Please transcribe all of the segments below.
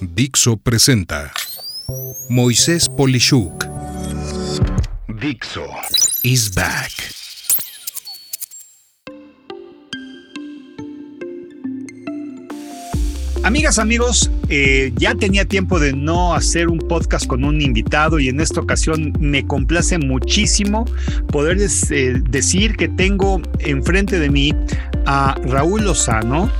Dixo presenta Moisés Polishuk. Dixo is back. Amigas, amigos, eh, ya tenía tiempo de no hacer un podcast con un invitado y en esta ocasión me complace muchísimo poderles eh, decir que tengo enfrente de mí a Raúl Lozano,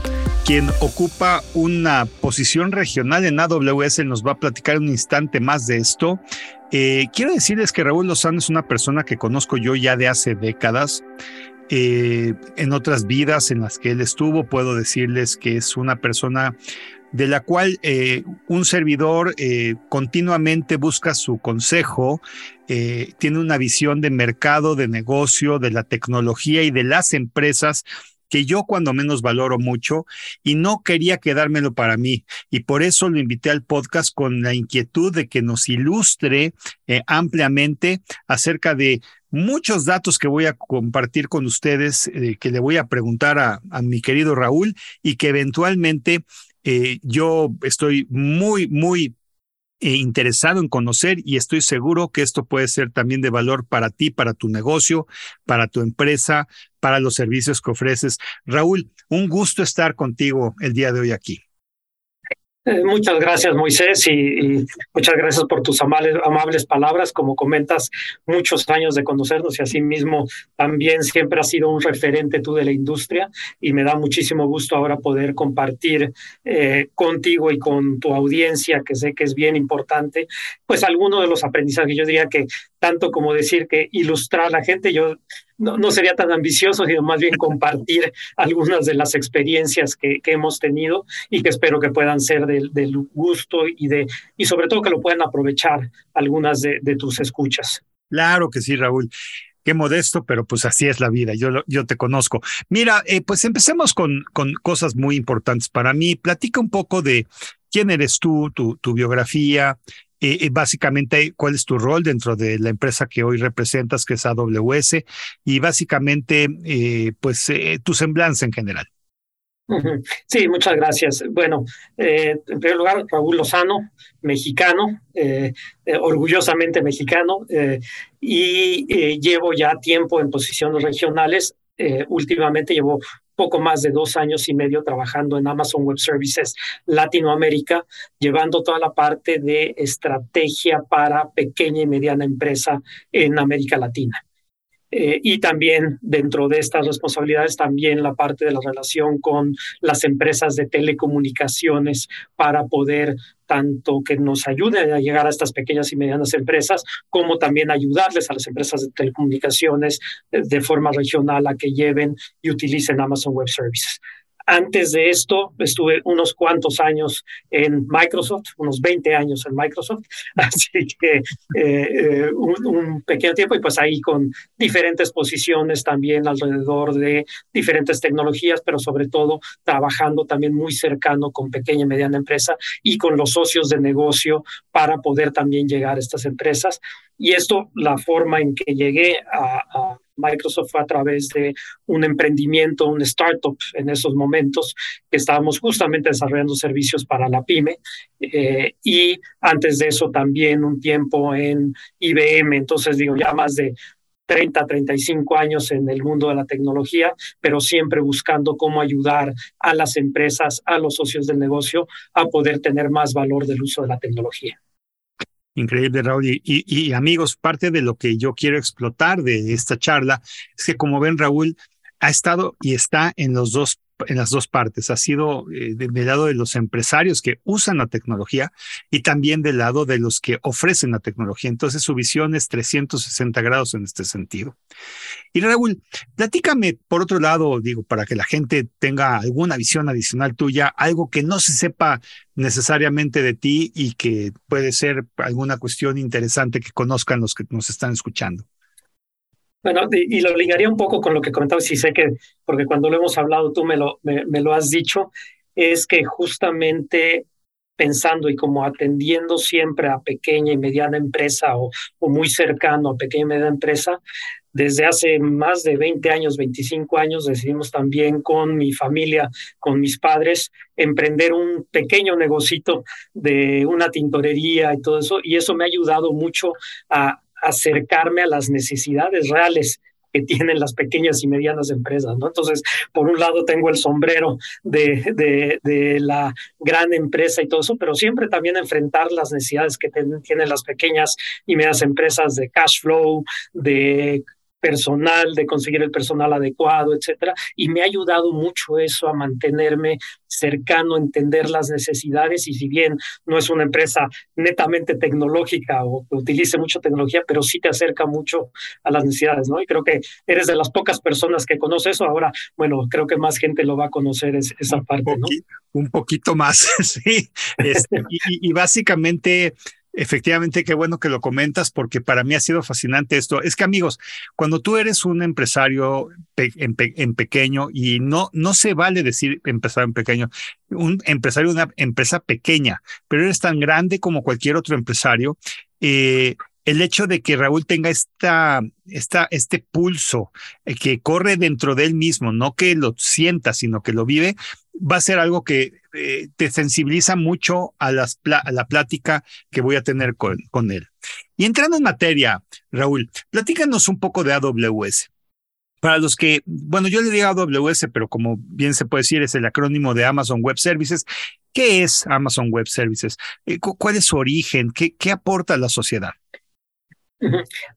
quien ocupa una posición regional en AWS, nos va a platicar un instante más de esto. Eh, quiero decirles que Raúl Lozano es una persona que conozco yo ya de hace décadas. Eh, en otras vidas en las que él estuvo, puedo decirles que es una persona de la cual eh, un servidor continuamente busca su consejo, tiene una visión de mercado, de negocio, de la tecnología y de las empresas que yo cuando menos valoro mucho y no quería quedármelo para mí. Y por eso lo invité al podcast con la inquietud de que nos ilustre ampliamente acerca de muchos datos que voy a compartir con ustedes, eh, que le voy a preguntar a, mi querido Raúl y que eventualmente eh, yo estoy muy, muy eh, interesado en conocer y estoy seguro que esto puede ser también de valor para ti, para tu negocio, para tu empresa, para los servicios que ofreces. Raúl, un gusto estar contigo el día de hoy aquí. Eh, muchas gracias, Moisés, y, muchas gracias por tus amables, palabras. Como comentas, muchos años de conocernos y asimismo también siempre has sido un referente tú de la industria y me da muchísimo gusto ahora poder compartir eh, contigo y con tu audiencia, que sé que es bien importante, pues alguno de los aprendizajes. Yo diría que tanto como decir que ilustrar a la gente, yo no, sería tan ambicioso, sino más bien compartir algunas de las experiencias que, hemos tenido y que espero que puedan ser del, gusto y, de, y sobre todo que lo puedan aprovechar algunas de, tus escuchas. Claro que sí, Raúl. Qué modesto, pero pues así es la vida, yo, yo te conozco. Mira, eh, pues empecemos con, con cosas muy importantes para mí. Platica un poco de quién eres tú, tu biografía, eh, eh, básicamente cuál es tu rol dentro de la empresa que hoy representas, que es AWS, y básicamente, eh, pues, tu semblanza en general. Sí, muchas gracias. Bueno, en primer lugar, Raúl Lozano, mexicano, orgullosamente mexicano, y llevo ya tiempo en posiciones regionales. últimamente llevo poco más de dos años y medio trabajando en Amazon Web Services Latinoamérica, llevando toda la parte de estrategia para pequeña y mediana empresa en América Latina. Eh, y también dentro de estas responsabilidades, también la parte de la relación con las empresas de telecomunicaciones para poder tanto que nos ayuden a llegar a estas pequeñas y medianas empresas, como también ayudarles a las empresas de telecomunicaciones eh, de forma regional a que lleven y utilicen Amazon Web Services. Antes de esto, estuve unos cuantos años en Microsoft, unos 20 años en Microsoft, así que eh, eh, un, pequeño tiempo y pues ahí con diferentes posiciones también alrededor de diferentes tecnologías, pero sobre todo trabajando también muy cercano con pequeña y mediana empresa y con los socios de negocio para poder también llegar a estas empresas. Y esto, la forma en que llegué a Microsoft fue a través de un emprendimiento, un startup en esos momentos, que estábamos justamente desarrollando servicios para la pyme. Eh, y antes de eso también un tiempo en IBM, entonces digo, ya más de 30, 35 años en el mundo de la tecnología, pero siempre buscando cómo ayudar a las empresas, a los socios del negocio a poder tener más valor del uso de la tecnología. Increíble, Raúl. Y, y, amigos, parte de lo que yo quiero explotar de esta charla es que, como ven, Raúl ha estado y está en los dos en las dos partes. Ha sido eh, del lado de los empresarios que usan la tecnología y también del lado de los que ofrecen la tecnología. Entonces su visión es 360 grados en este sentido. Y Raúl, platícame por otro lado, digo, para que la gente tenga alguna visión adicional tuya, algo que no se sepa necesariamente de ti y que puede ser alguna cuestión interesante que conozcan los que nos están escuchando. Bueno, y, lo ligaría un poco con lo que comentabas, y sé que, porque cuando lo hemos hablado tú me lo, me, lo has dicho, es que justamente pensando y como atendiendo siempre a pequeña y mediana empresa o, o muy cercano a pequeña y mediana empresa, desde hace más de 20 años, 25 años, decidimos también con mi familia, con mis padres, emprender un pequeño negocito de una tintorería y todo eso. Y eso me ha ayudado mucho a acercarme a las necesidades reales que tienen las pequeñas y medianas empresas, ¿no? Entonces, por un lado tengo el sombrero de, de, de la gran empresa y todo eso, pero siempre también enfrentar las necesidades que tienen las pequeñas y medianas empresas de cash flow, de personal, de conseguir el personal adecuado, etcétera. Y me ha ayudado mucho eso a mantenerme cercano, entender las necesidades. Y si bien no es una empresa netamente tecnológica o que utilice mucha tecnología, pero sí te acerca mucho a las necesidades, ¿no? Y creo que eres de las pocas personas que conoce eso. Ahora, bueno, creo que más gente lo va a conocer esa parte, ¿no? Un poquito más, sí. Este, y, y básicamente Efectivamente, qué bueno que lo comentas porque para mí ha sido fascinante esto. Es que amigos, cuando tú eres un empresario en, pequeño y no, no se vale decir empresario en pequeño, un empresario de una empresa pequeña, pero eres tan grande como cualquier otro empresario, eh, el hecho de que Raúl tenga esta, este pulso eh, que corre dentro de él mismo, no que lo sienta, sino que lo vive, va a ser algo que eh, te sensibiliza mucho a, la plática que voy a tener con, él. Y entrando en materia, Raúl, platícanos un poco de AWS. Para los que, bueno, yo le digo AWS, pero como bien se puede decir, es el acrónimo de Amazon Web Services. ¿Qué es Amazon Web Services? Eh, ¿Cuál es su origen? ¿Qué, qué aporta a la sociedad?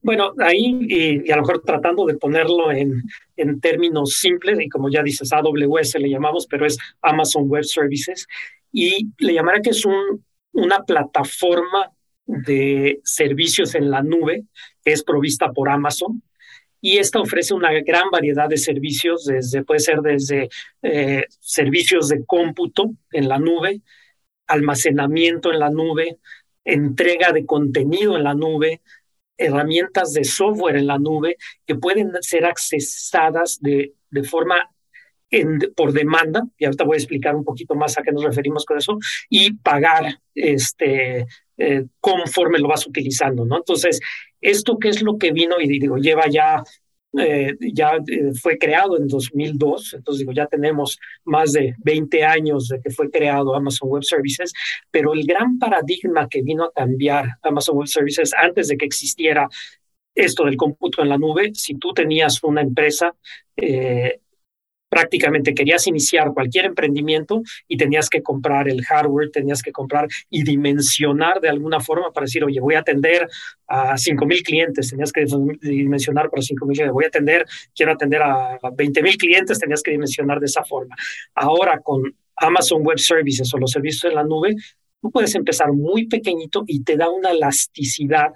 Bueno, ahí, y, a lo mejor tratando de ponerlo en, en términos simples, y como ya dices, AWS le llamamos, pero es Amazon Web Services, y le llamará que es un, una plataforma de servicios en la nube que es provista por Amazon. Y esta ofrece una gran variedad de servicios, desde, puede ser desde eh, servicios de cómputo en la nube, almacenamiento en la nube, entrega de contenido en la nube, herramientas de software en la nube que pueden ser accesadas de, de forma por demanda, y ahorita voy a explicar un poquito más a qué nos referimos con eso, y pagar este, eh, conforme lo vas utilizando, ¿no? Entonces, esto qué es lo que vino y digo, lleva ya eh, ya eh, fue creado en 2002, entonces digo, ya tenemos más de 20 años de que fue creado Amazon Web Services, pero el gran paradigma que vino a cambiar Amazon Web Services antes de que existiera esto del cómputo en la nube, si tú tenías una empresa, eh, prácticamente querías iniciar cualquier emprendimiento y tenías que comprar el hardware, tenías que comprar y dimensionar de alguna forma para decir, oye, voy a atender a 5 mil clientes, tenías que dimensionar para 5 mil, voy a atender, quiero atender a 20 mil clientes, tenías que dimensionar de esa forma. Ahora con Amazon Web Services o los servicios en la nube, tú puedes empezar muy pequeñito y te da una elasticidad.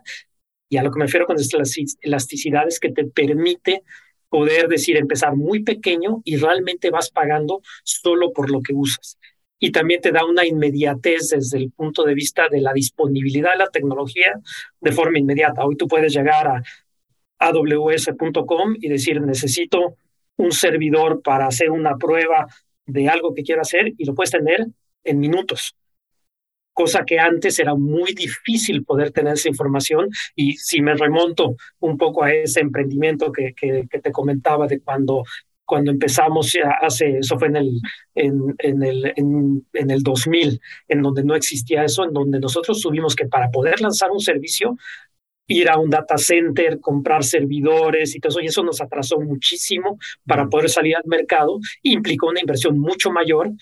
Y a lo que me refiero con esta elasticidad es que te permite poder decir, empezar muy pequeño y realmente vas pagando solo por lo que usas. Y también te da una inmediatez desde el punto de vista de la disponibilidad de la tecnología de forma inmediata. Hoy tú puedes llegar a aws.com y decir, necesito un servidor para hacer una prueba de algo que quiero hacer y lo puedes tener en minutos cosa que antes era muy difícil poder tener esa información. Y si me remonto un poco a ese emprendimiento que, que, te comentaba de cuando cuando empezamos hace, eso fue en el, en, en, el, en, en, el 2000, en donde no existía eso, en donde nosotros tuvimos que para poder lanzar un servicio, ir a un data center, comprar servidores y todo eso, y eso nos atrasó muchísimo para poder salir al mercado, implicó una inversión mucho mayor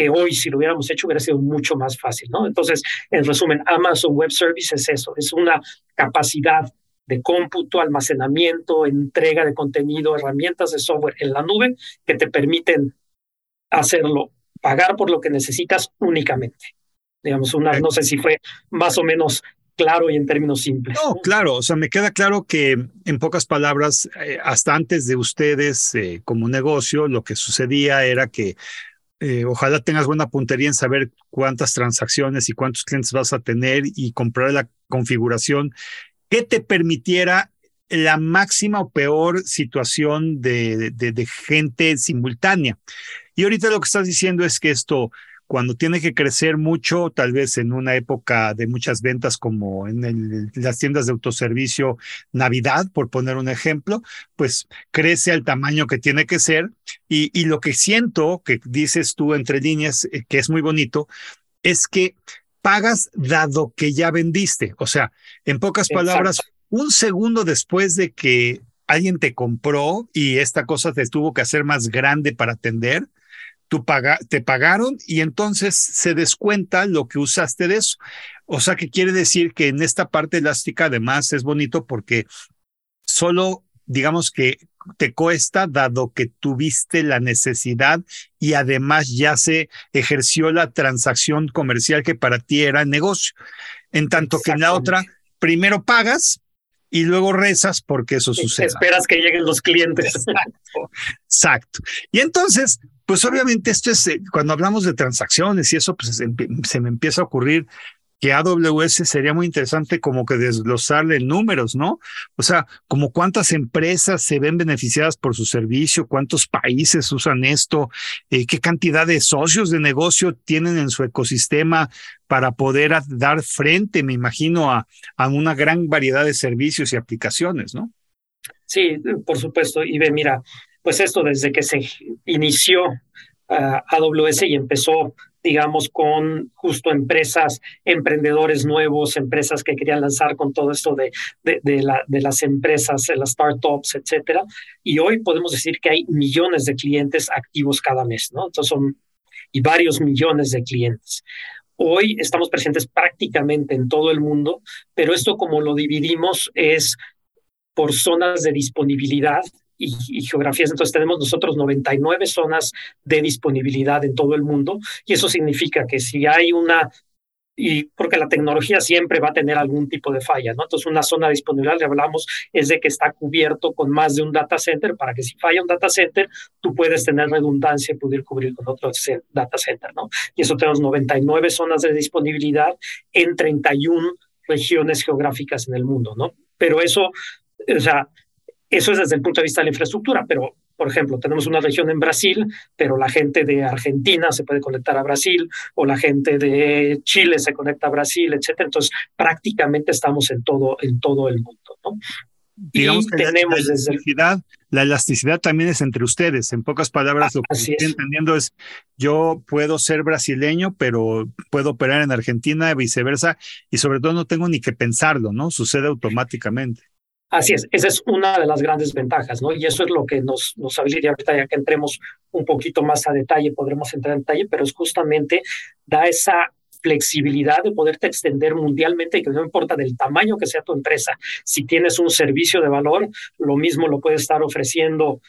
que hoy si lo hubiéramos hecho hubiera sido mucho más fácil, ¿no? Entonces, en resumen, Amazon Web Service es eso, es una capacidad de cómputo, almacenamiento, entrega de contenido, herramientas de software en la nube que te permiten hacerlo, pagar por lo que necesitas únicamente. Digamos, una, no sé si fue más o menos claro y en términos simples. No, claro, o sea, me queda claro que en pocas palabras, eh, hasta antes de ustedes eh, como negocio, lo que sucedía era que eh, ojalá tengas buena puntería en saber cuántas transacciones y cuántos clientes vas a tener y comprar la configuración que te permitiera la máxima o peor situación de, de, de gente simultánea. Y ahorita lo que estás diciendo es que esto cuando tiene que crecer mucho, tal vez en una época de muchas ventas como en las tiendas de autoservicio Navidad, por poner un ejemplo, pues crece al tamaño que tiene que ser. Y, y lo que siento, que dices tú entre líneas, eh, que es muy bonito, es que pagas dado que ya vendiste. O sea, en pocas palabras, un segundo después de que alguien te compró y esta cosa te tuvo que hacer más grande para atender, tú paga, te pagaron y entonces se descuenta lo que usaste de eso. O sea, que quiere decir que en esta parte elástica además es bonito porque solo, digamos que te cuesta dado que tuviste la necesidad y además ya se ejerció la transacción comercial que para ti era negocio. En tanto que en la otra, primero pagas y luego rezas porque eso sucede. Esperas que lleguen los clientes. Exacto. Exacto. Y entonces, pues obviamente esto es, eh, cuando hablamos de transacciones y eso, pues se me empieza a ocurrir que AWS sería muy interesante como que desglosarle números, ¿no? O sea, como cuántas empresas se ven beneficiadas por su servicio, cuántos países usan esto, eh, qué cantidad de socios de negocio tienen en su ecosistema para poder dar frente, me imagino, a, a una gran variedad de servicios y aplicaciones, ¿no? Sí, por supuesto. Y ve, mira, pues esto desde que se inició ah, AWS y empezó digamos, con justo empresas, emprendedores nuevos, empresas que querían lanzar con todo esto de, de las empresas, las startups, etcétera. Y hoy podemos decir que hay millones de clientes activos cada mes, ¿no? Entonces son, y varios millones de clientes. Hoy estamos presentes prácticamente en todo el mundo, pero esto como lo dividimos es por zonas de disponibilidad y, geografías. Entonces tenemos nosotros 99 zonas de disponibilidad en todo el mundo y eso significa que si hay una y porque la tecnología siempre va a tener algún tipo de falla, ¿no? Entonces, una zona disponible, le hablamos, es de que está cubierto con más de un data center para que si falla un data center, tú puedes tener redundancia y poder cubrir con otro data center, ¿no? Y eso tenemos 99 zonas de disponibilidad en 31 regiones geográficas en el mundo, ¿no? Pero eso, o sea, eso es desde el punto de vista de la infraestructura, pero por ejemplo, tenemos una región en Brasil, pero la gente de Argentina se puede conectar a Brasil o la gente de Chile se conecta a Brasil, etcétera. Entonces, prácticamente estamos en todo en todo el mundo, ¿no? Digamos que tenemos la elasticidad, la elasticidad también es entre ustedes. En pocas palabras, lo que estoy entendiendo es yo puedo ser brasileño, pero puedo operar en Argentina, viceversa, y sobre todo no tengo ni que pensarlo, ¿no? Sucede automáticamente. Así es, esa es una de las grandes ventajas, ¿no? Y eso es lo que nos, nos habilita ahorita, ya que entremos un poquito más a detalle, podremos entrar en detalle, pero es justamente da esa flexibilidad de poderte extender mundialmente y que no importa del tamaño que sea tu empresa, si tienes un servicio de valor, lo mismo lo puedes estar ofreciendo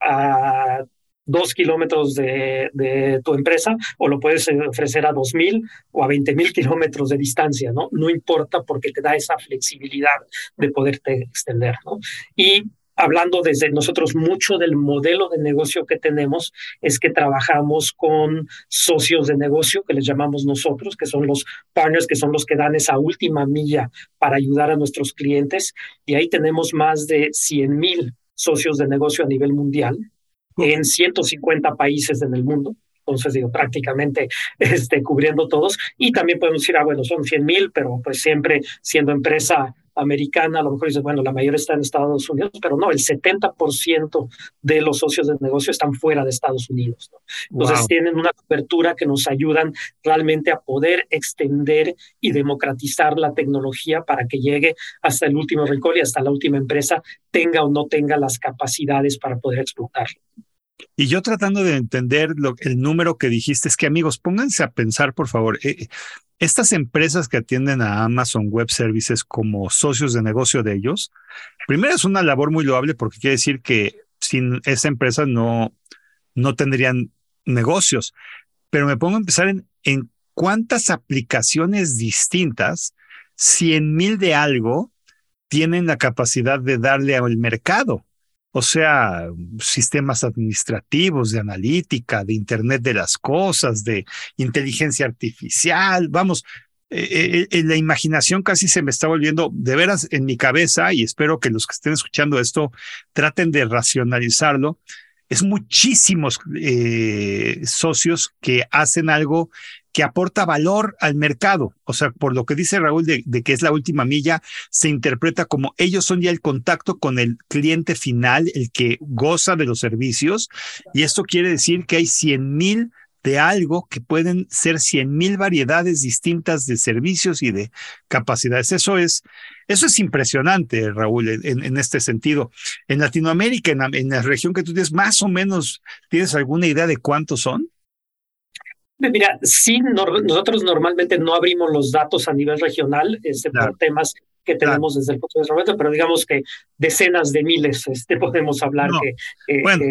a dos kilómetros de, tu empresa o lo puedes ofrecer a dos mil o a veinte mil kilómetros de distancia, ¿no? No importa porque te da esa flexibilidad de poderte extender, ¿no? Y hablando desde nosotros mucho del modelo de negocio que tenemos es que trabajamos con socios de negocio que les llamamos nosotros, que son los partners, que son los que dan esa última milla para ayudar a nuestros clientes. Y ahí tenemos más de 100 mil socios de negocio a nivel mundial en 150 países en el mundo. Entonces, digo, prácticamente este, cubriendo todos. Y también podemos decir, ah, bueno, son 100 mil, pero pues siempre siendo empresa americana, a lo mejor dices, bueno, la mayoría está en Estados Unidos, pero no, el 70% de los socios de negocio están fuera de Estados Unidos. Entonces tienen una cobertura que nos ayudan realmente a poder extender y democratizar la tecnología para que llegue hasta el último rincón y hasta la última empresa, tenga o no tenga las capacidades para poder explotarlo. Y yo tratando de entender lo, el número que dijiste, es que amigos, pónganse a pensar, por favor, eh, estas empresas que atienden a Amazon Web Services como socios de negocio de ellos, primero es una labor muy loable porque quiere decir que sin esa empresa no, no tendrían negocios. Pero me pongo a empezar en, en cuántas aplicaciones distintas, 100 mil de algo, tienen la capacidad de darle al mercado o sea, sistemas administrativos, de analítica, de Internet de las Cosas, de inteligencia artificial, vamos, eh, eh, la imaginación casi se me está volviendo de veras en mi cabeza y espero que los que estén escuchando esto traten de racionalizarlo. es muchísimos eh, socios que hacen algo que aporta valor al mercado. O sea, por lo que dice Raúl de, que es la última milla, se interpreta como ellos son ya el contacto con el cliente final, el que goza de los servicios. Y esto quiere decir que hay 100 mil de algo que pueden ser 100 mil variedades distintas de servicios y de capacidades. Eso es, eso es impresionante, Raúl, en, este sentido. En Latinoamérica, en, en la región que tú tienes, más o menos, ¿tienes alguna idea de cuántos son? Mira, sí, nosotros normalmente no abrimos los datos a nivel regional este, por temas que tenemos desde el punto de vista, pero digamos que decenas de miles este, podemos hablar que, bueno,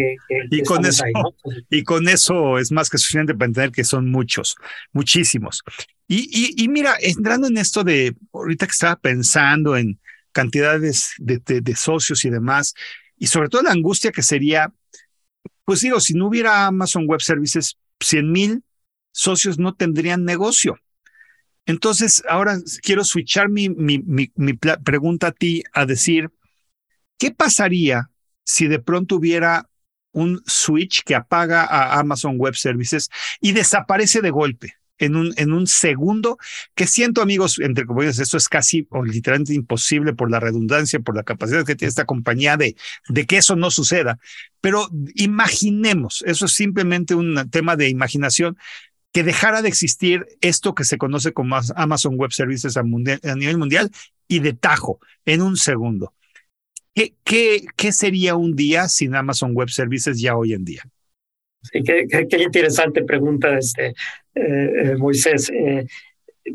y con eso y con eso es más que suficiente para entender que son muchos, muchísimos. Y, y, mira, entrando en esto de ahorita que estaba pensando en cantidades de, de socios y demás, y sobre todo la angustia que sería, pues digo, si no hubiera Amazon Web Services, 100 mil socios no tendrían negocio. Entonces, ahora quiero switchar mi, mi, mi, pregunta a ti a decir, ¿qué pasaría si de pronto hubiera un switch que apaga a Amazon Web Services y desaparece de golpe? En un, en un segundo, que siento amigos, entre comillas, esto es casi o literalmente imposible por la redundancia, por la capacidad que tiene esta compañía de, de que eso no suceda. Pero imaginemos, eso es simplemente un tema de imaginación, que dejara de existir esto que se conoce como Amazon Web Services a, nivel mundial y de tajo, en un segundo. ¿Qué, qué, sería un día sin Amazon Web Services ya hoy en día? Qué, interesante pregunta, este, eh, eh, Moisés, eh,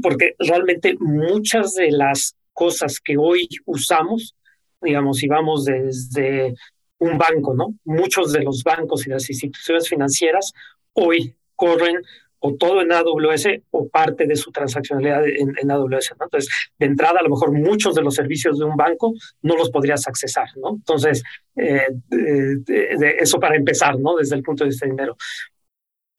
porque realmente muchas de las cosas que hoy usamos, digamos, si vamos desde un banco, ¿no? Muchos de los bancos y las instituciones financieras hoy corren o todo en AWS o parte de su transaccionalidad en, AWS. Entonces, de entrada, a lo mejor muchos de los servicios de un banco no los podrías accesar. Entonces, eh, eso para empezar, ¿no? desde el punto de vista de dinero.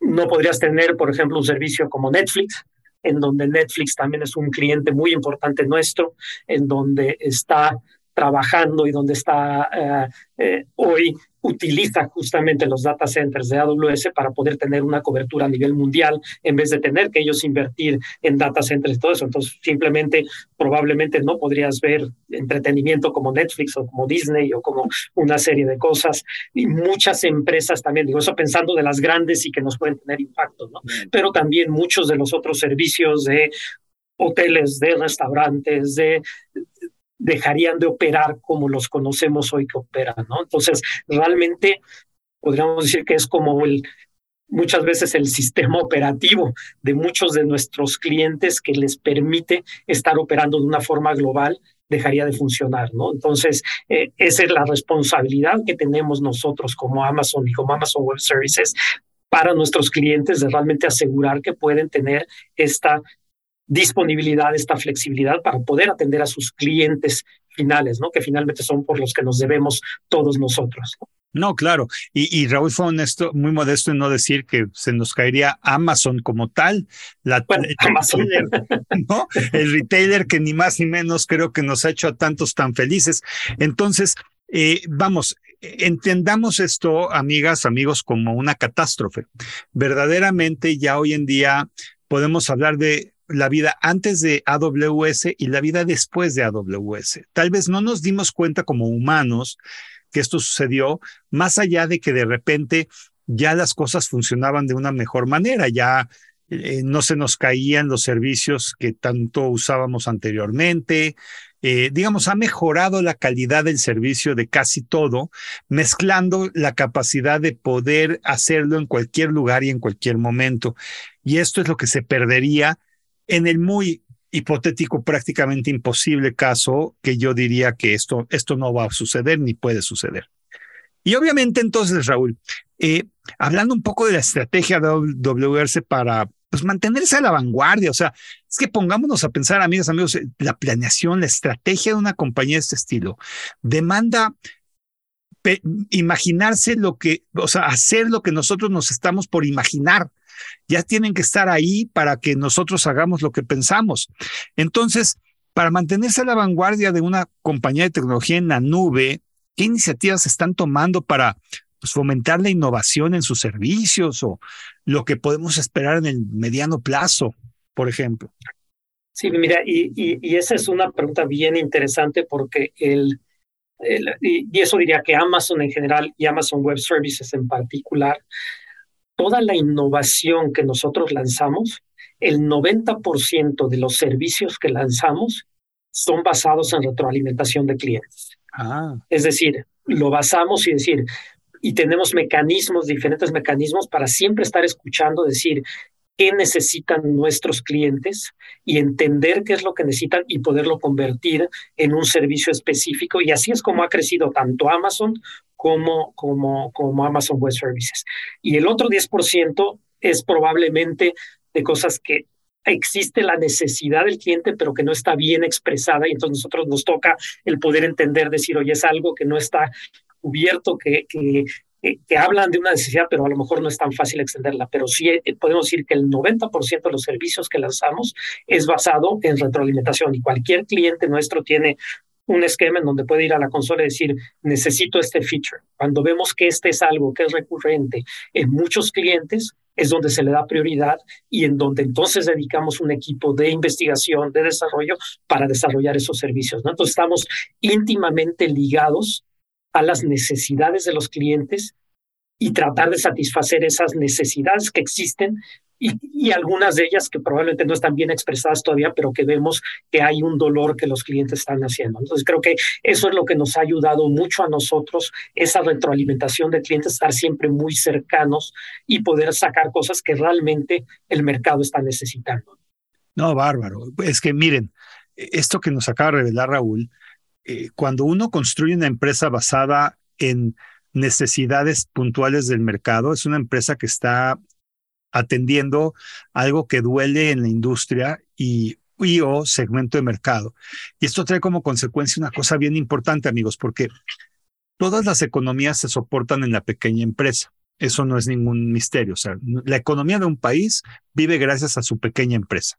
No podrías tener, por ejemplo, un servicio como Netflix, en donde Netflix también es un cliente muy importante nuestro, en donde está trabajando y donde está eh, eh, hoy utiliza justamente los data centers de AWS para poder tener una cobertura a nivel mundial en vez de tener que ellos invertir en data centers y todo eso. Entonces, simplemente, probablemente no podrías ver entretenimiento como Netflix o como Disney o como una serie de cosas. Y muchas empresas también, digo eso pensando de las grandes y que nos pueden tener impacto, ¿no? Pero también muchos de los otros servicios de hoteles, de restaurantes, de dejarían de operar como los conocemos hoy que operan, ¿no? Entonces, realmente podríamos decir que es como el muchas veces el sistema operativo de muchos de nuestros clientes que les permite estar operando de una forma global dejaría de funcionar, ¿no? Entonces, eh, esa es la responsabilidad que tenemos nosotros como Amazon y como Amazon Web Services para nuestros clientes de realmente asegurar que pueden tener esta disponibilidad, esta flexibilidad para poder atender a sus clientes finales, ¿no? Que finalmente son por los que nos debemos todos nosotros. No, claro. Y, Raúl fue honesto, muy modesto en no decir que se nos caería Amazon como tal, la, el, Amazon. ¿no? el retailer que ni más ni menos creo que nos ha hecho a tantos tan felices. Entonces, eh, vamos, entendamos esto, amigas, amigos, como una catástrofe. Verdaderamente ya hoy en día podemos hablar de la vida antes de AWS y la vida después de AWS. Tal vez no nos dimos cuenta como humanos que esto sucedió, más allá de que de repente ya las cosas funcionaban de una mejor manera, ya eh, no se nos caían los servicios que tanto usábamos anteriormente. Eh, digamos, ha mejorado la calidad del servicio de casi todo, mezclando la capacidad de poder hacerlo en cualquier lugar y en cualquier momento. Y esto es lo que se perdería en el muy hipotético, prácticamente imposible caso que yo diría que esto, esto no va a suceder ni puede suceder. Y obviamente entonces, Raúl, eh, hablando un poco de la estrategia de AWS para pues, mantenerse a la vanguardia, o sea, es que pongámonos a pensar, amigas, amigos, eh, la planeación, la estrategia de una compañía de este estilo demanda imaginarse lo que, o sea, hacer lo que nosotros nos estamos por imaginar ya tienen que estar ahí para que nosotros hagamos lo que pensamos. Entonces, para mantenerse a la vanguardia de una compañía de tecnología en la nube, ¿qué iniciativas están tomando para pues, fomentar la innovación en sus servicios o lo que podemos esperar en el mediano plazo, por ejemplo? Sí, mira, y, y, esa es una pregunta bien interesante porque el, y, eso diría que Amazon en general y Amazon Web Services en particular, toda la innovación que nosotros lanzamos, el 90% de los servicios que lanzamos son basados en retroalimentación de clientes. Ah. Es decir, lo basamos y decir, y tenemos mecanismos, diferentes mecanismos para siempre estar escuchando, decir, qué necesitan nuestros clientes y entender qué es lo que necesitan y poderlo convertir en un servicio específico. Y así es como ha crecido tanto Amazon como, como, como Amazon Web Services. Y el otro 10% es probablemente de cosas que existe la necesidad del cliente, pero que no está bien expresada. Y entonces nosotros nos toca el poder entender, decir, oye, es algo que no está cubierto, que, que, que, hablan de una necesidad, pero a lo mejor no es tan fácil extenderla. Pero sí eh, podemos decir que el 90% de los servicios que lanzamos es basado en retroalimentación y cualquier cliente nuestro tiene un esquema en donde puede ir a la consola y decir, necesito este feature. Cuando vemos que este es algo que es recurrente en muchos clientes, es donde se le da prioridad y en donde entonces dedicamos un equipo de investigación, de desarrollo para desarrollar esos servicios. ¿no? Entonces estamos íntimamente ligados a las necesidades de los clientes y tratar de satisfacer esas necesidades que existen y, algunas de ellas que probablemente no están bien expresadas todavía, pero que vemos que hay un dolor que los clientes están haciendo. Entonces creo que eso es lo que nos ha ayudado mucho a nosotros, esa retroalimentación de clientes, estar siempre muy cercanos y poder sacar cosas que realmente el mercado está necesitando. No, bárbaro. Es que miren, esto que nos acaba de revelar Raúl, eh, cuando uno construye una empresa basada en necesidades puntuales del mercado, es una empresa que está atendiendo algo que duele en la industria y, y o segmento de mercado. Y esto trae como consecuencia una cosa bien importante, amigos, porque todas las economías se soportan en la pequeña empresa. Eso no es ningún misterio. O sea, la economía de un país vive gracias a su pequeña empresa.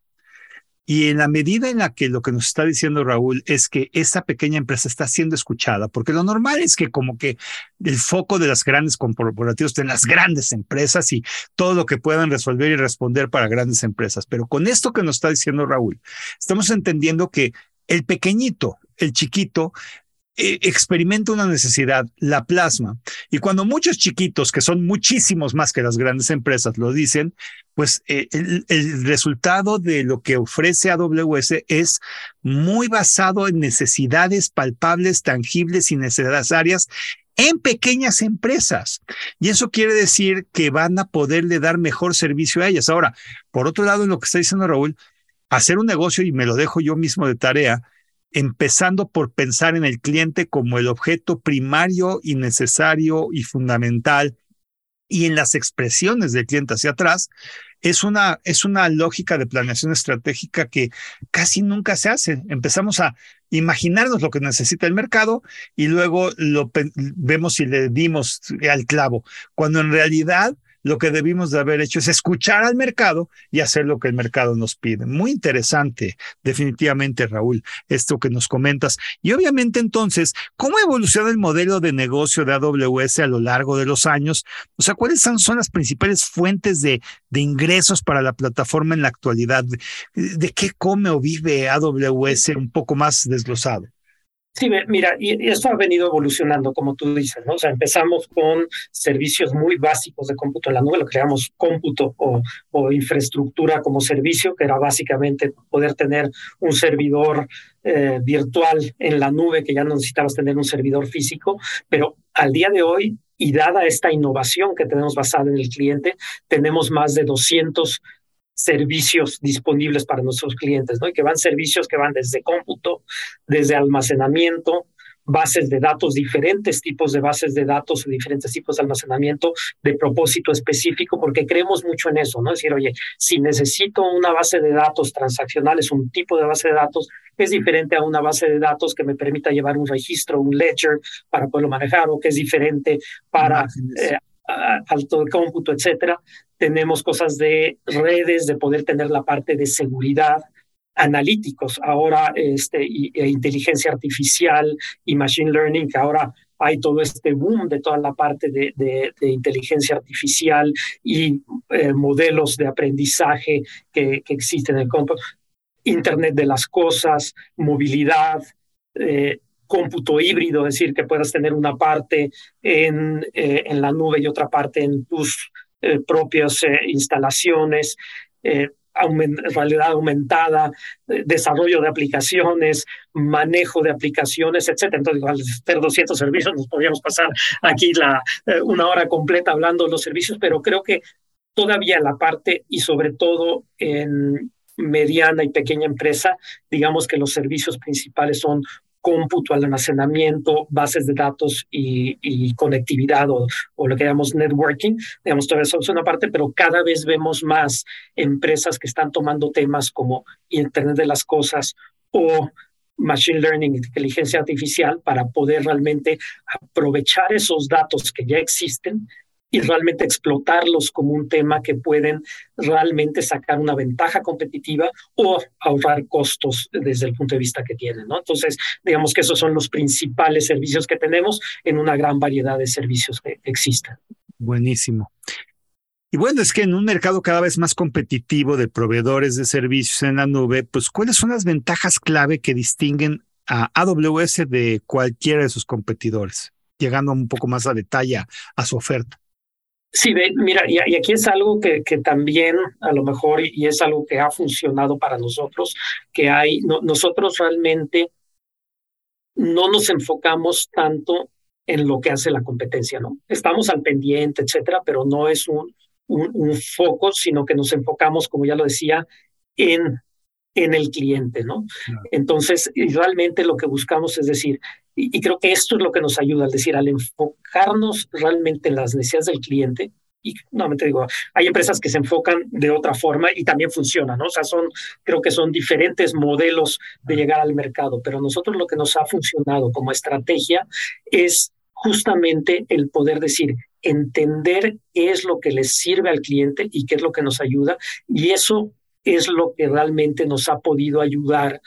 Y en la medida en la que lo que nos está diciendo Raúl es que esta pequeña empresa está siendo escuchada, porque lo normal es que como que el foco de las grandes corporativos estén las grandes empresas y todo lo que puedan resolver y responder para grandes empresas. Pero con esto que nos está diciendo Raúl, estamos entendiendo que el pequeñito, el chiquito, experimenta una necesidad, la plasma. Y cuando muchos chiquitos, que son muchísimos más que las grandes empresas, lo dicen, pues eh, el, el, resultado de lo que ofrece AWS es muy basado en necesidades palpables, tangibles y necesarias en pequeñas empresas. Y eso quiere decir que van a poderle dar mejor servicio a ellas. Ahora, por otro lado, en lo que está diciendo Raúl, hacer un negocio, y me lo dejo yo mismo de tarea, empezando por pensar en el cliente como el objeto primario y necesario y fundamental y en las expresiones del cliente hacia atrás, es una, es una lógica de planeación estratégica que casi nunca se hace. Empezamos a imaginarnos lo que necesita el mercado y luego lo vemos si le dimos al clavo, cuando en realidad lo que debimos de haber hecho es escuchar al mercado y hacer lo que el mercado nos pide. Muy interesante, definitivamente, Raúl, esto que nos comentas. Y obviamente entonces, ¿cómo evoluciona el modelo de negocio de AWS a lo largo de los años? O sea, ¿cuáles son, son las principales fuentes de, de, ingresos para la plataforma en la actualidad? ¿De qué come o vive AWS un poco más desglosado? Sí, mira, y esto ha venido evolucionando, como tú dices, ¿no? O sea, empezamos con servicios muy básicos de cómputo en la nube, lo que llamamos cómputo o, infraestructura como servicio, que era básicamente poder tener un servidor eh, virtual en la nube, que ya no necesitabas tener un servidor físico, pero al día de hoy, y dada esta innovación que tenemos basada en el cliente, tenemos más de 200 servicios disponibles para nuestros clientes, ¿no? Y que van servicios que van desde cómputo, desde almacenamiento, bases de datos, diferentes tipos de bases de datos, diferentes tipos de almacenamiento de propósito específico, porque creemos mucho en eso, ¿no? Es decir, oye, si necesito una base de datos transaccional, es un tipo de base de datos, es diferente a una base de datos que me permita llevar un registro, un ledger para poderlo manejar, o que es diferente para eh, alto de cómputo, etcétera. Tenemos cosas de redes, de poder tener la parte de seguridad, analíticos, ahora este, e inteligencia artificial y machine learning, que ahora hay todo este boom de toda la parte de, inteligencia artificial y eh, modelos de aprendizaje que, que existen en el campo. Internet de las cosas, movilidad, eh, cómputo híbrido, es decir, que puedas tener una parte en, eh, en la nube y otra parte en tus eh, propias instalaciones, realidad aumentada, desarrollo de aplicaciones, manejo de aplicaciones, etc. Entonces, al tener 200 servicios, nos podríamos pasar aquí una hora completa hablando de los servicios, pero creo que todavía la parte y sobre todo en mediana y pequeña empresa, digamos que los servicios principales son cómputo, almacenamiento, bases de datos y, conectividad o, lo que llamamos networking. Digamos, todo eso es una parte, pero cada vez vemos más empresas que están tomando temas como Internet de las Cosas o Machine Learning, inteligencia artificial, para poder realmente aprovechar esos datos que ya existen y realmente explotarlos como un tema que pueden realmente sacar una ventaja competitiva o ahorrar costos desde el punto de vista que tienen. ¿no? Entonces, digamos que esos son los principales servicios que tenemos en una gran variedad de servicios que existen. Buenísimo. Y bueno, es que en un mercado cada vez más competitivo de proveedores de servicios en la nube, pues ¿cuáles son las ventajas clave que distinguen a AWS de cualquiera de sus competidores? Llegando un poco más a detalle a su oferta. Sí, mira, y, aquí es algo que, que, también a lo mejor, y es algo que ha funcionado para nosotros, que hay, nosotros realmente no nos enfocamos tanto en lo que hace la competencia, ¿no? Estamos al pendiente, etcétera, pero no es un, un, un foco, sino que nos enfocamos, como ya lo decía, en en el cliente, ¿no? Entonces, realmente lo que buscamos es decir, y, creo que esto es lo que nos ayuda, es decir, al enfocarnos realmente en las necesidades del cliente, y nuevamente digo, hay empresas que se enfocan de otra forma y también funcionan, ¿no? O sea, son, creo que son diferentes modelos de llegar al mercado, pero nosotros lo que nos ha funcionado como estrategia es justamente el poder decir, entender qué es lo que les sirve al cliente y qué es lo que nos ayuda, y eso es lo que realmente nos ha podido ayudar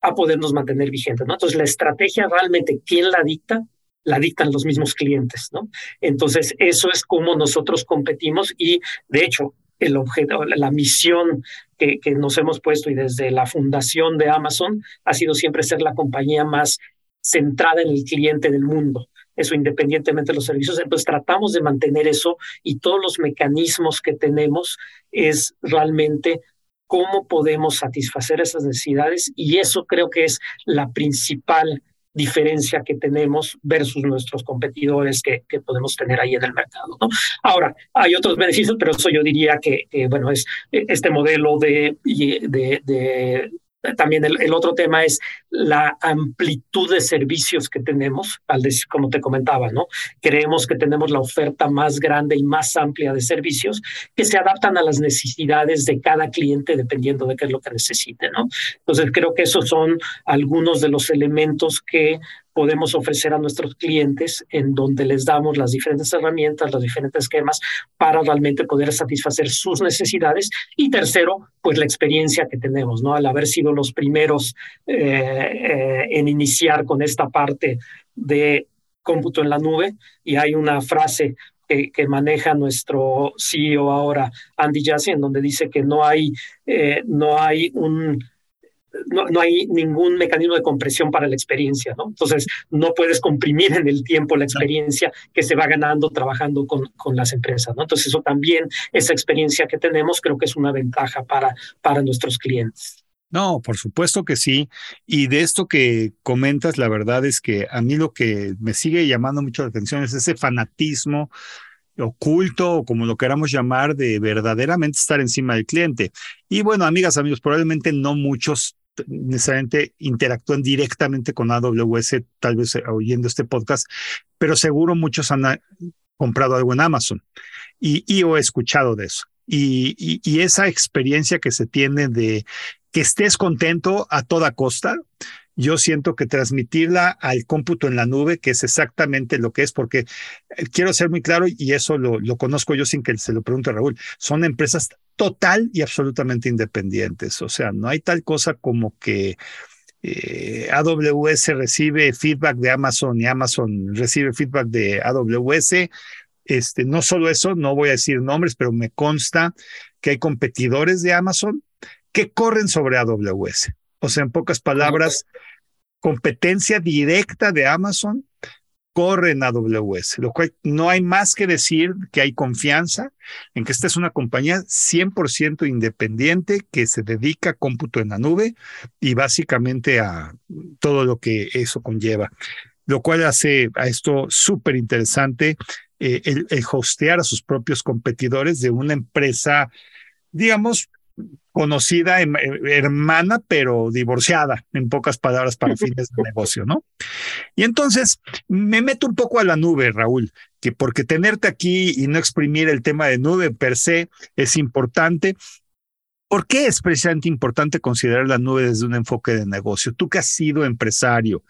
a podernos mantener vigentes, ¿no? Entonces, la estrategia realmente, ¿quién la dicta? La dictan los mismos clientes, ¿no? Entonces, eso es como nosotros competimos y, de hecho, el objeto, la misión que, que nos hemos puesto y desde la fundación de Amazon ha sido siempre ser la compañía más centrada en el cliente del mundo eso independientemente de los servicios. Entonces tratamos de mantener eso y todos los mecanismos que tenemos es realmente cómo podemos satisfacer esas necesidades y eso creo que es la principal diferencia que tenemos versus nuestros competidores que, podemos tener ahí en el mercado. Ahora, hay otros beneficios, pero eso yo diría que, bueno, es este modelo de, de, de también el, otro tema es la amplitud de servicios que tenemos, al decir, como te comentaba, ¿no? Creemos que tenemos la oferta más grande y más amplia de servicios que se adaptan a las necesidades de cada cliente dependiendo de qué es lo que necesite, ¿no? Entonces creo que esos son algunos de los elementos que podemos ofrecer a nuestros clientes en donde les damos las diferentes herramientas, los diferentes esquemas para realmente poder satisfacer sus necesidades. Y tercero, pues la experiencia que tenemos, ¿no? Al haber sido los primeros eh, eh, en iniciar con esta parte de cómputo en la nube y hay una frase que, maneja nuestro CEO ahora, Andy Jassy, en donde dice que no hay, eh, no hay un no, no, hay ningún mecanismo de compresión para la experiencia, ¿no? Entonces, no puedes comprimir en el tiempo la experiencia que se va ganando trabajando con, con las empresas, ¿no? Entonces, eso también, esa experiencia que tenemos, creo que es una ventaja para, para nuestros clientes. No, por supuesto que sí. Y de esto que comentas, la verdad es que a mí lo que me sigue llamando mucho la atención es ese fanatismo oculto o como lo queramos llamar, de verdaderamente estar encima del cliente. Y bueno, amigas, amigos, probablemente no muchos necesariamente interactúan directamente con AWS, tal vez eh, oyendo este podcast, pero seguro muchos han ah, comprado algo en Amazon y, y he escuchado de eso. Y, esa experiencia que se tiene de que estés contento a toda costa, yo siento que transmitirla al cómputo en la nube, que es exactamente lo que es, porque eh, quiero ser muy claro, y eso lo, lo conozco yo sin que se lo pregunte a Raúl, son empresas total y absolutamente independientes. O sea, no hay tal cosa como que eh, AWS recibe feedback de Amazon y Amazon recibe feedback de AWS. Este, no solo eso, no voy a decir nombres, pero me consta que hay competidores de Amazon que corren sobre AWS. O sea, en pocas palabras, competencia directa de Amazon corre en AWS, lo cual no hay más que decir que hay confianza en que esta es una compañía 100% independiente que se dedica a cómputo en la nube y básicamente a todo lo que eso conlleva, lo cual hace a esto súper interesante eh, el, el hostear a sus propios competidores de una empresa, digamos, conocida, em, eh, hermana, pero divorciada, en pocas palabras, para fines de negocio, ¿no? Y entonces me meto un poco a la nube, Raúl, que porque tenerte aquí y no exprimir el tema de nube per se es importante. ¿Por qué es precisamente importante considerar la nube desde un enfoque de negocio? Tú que has sido empresario,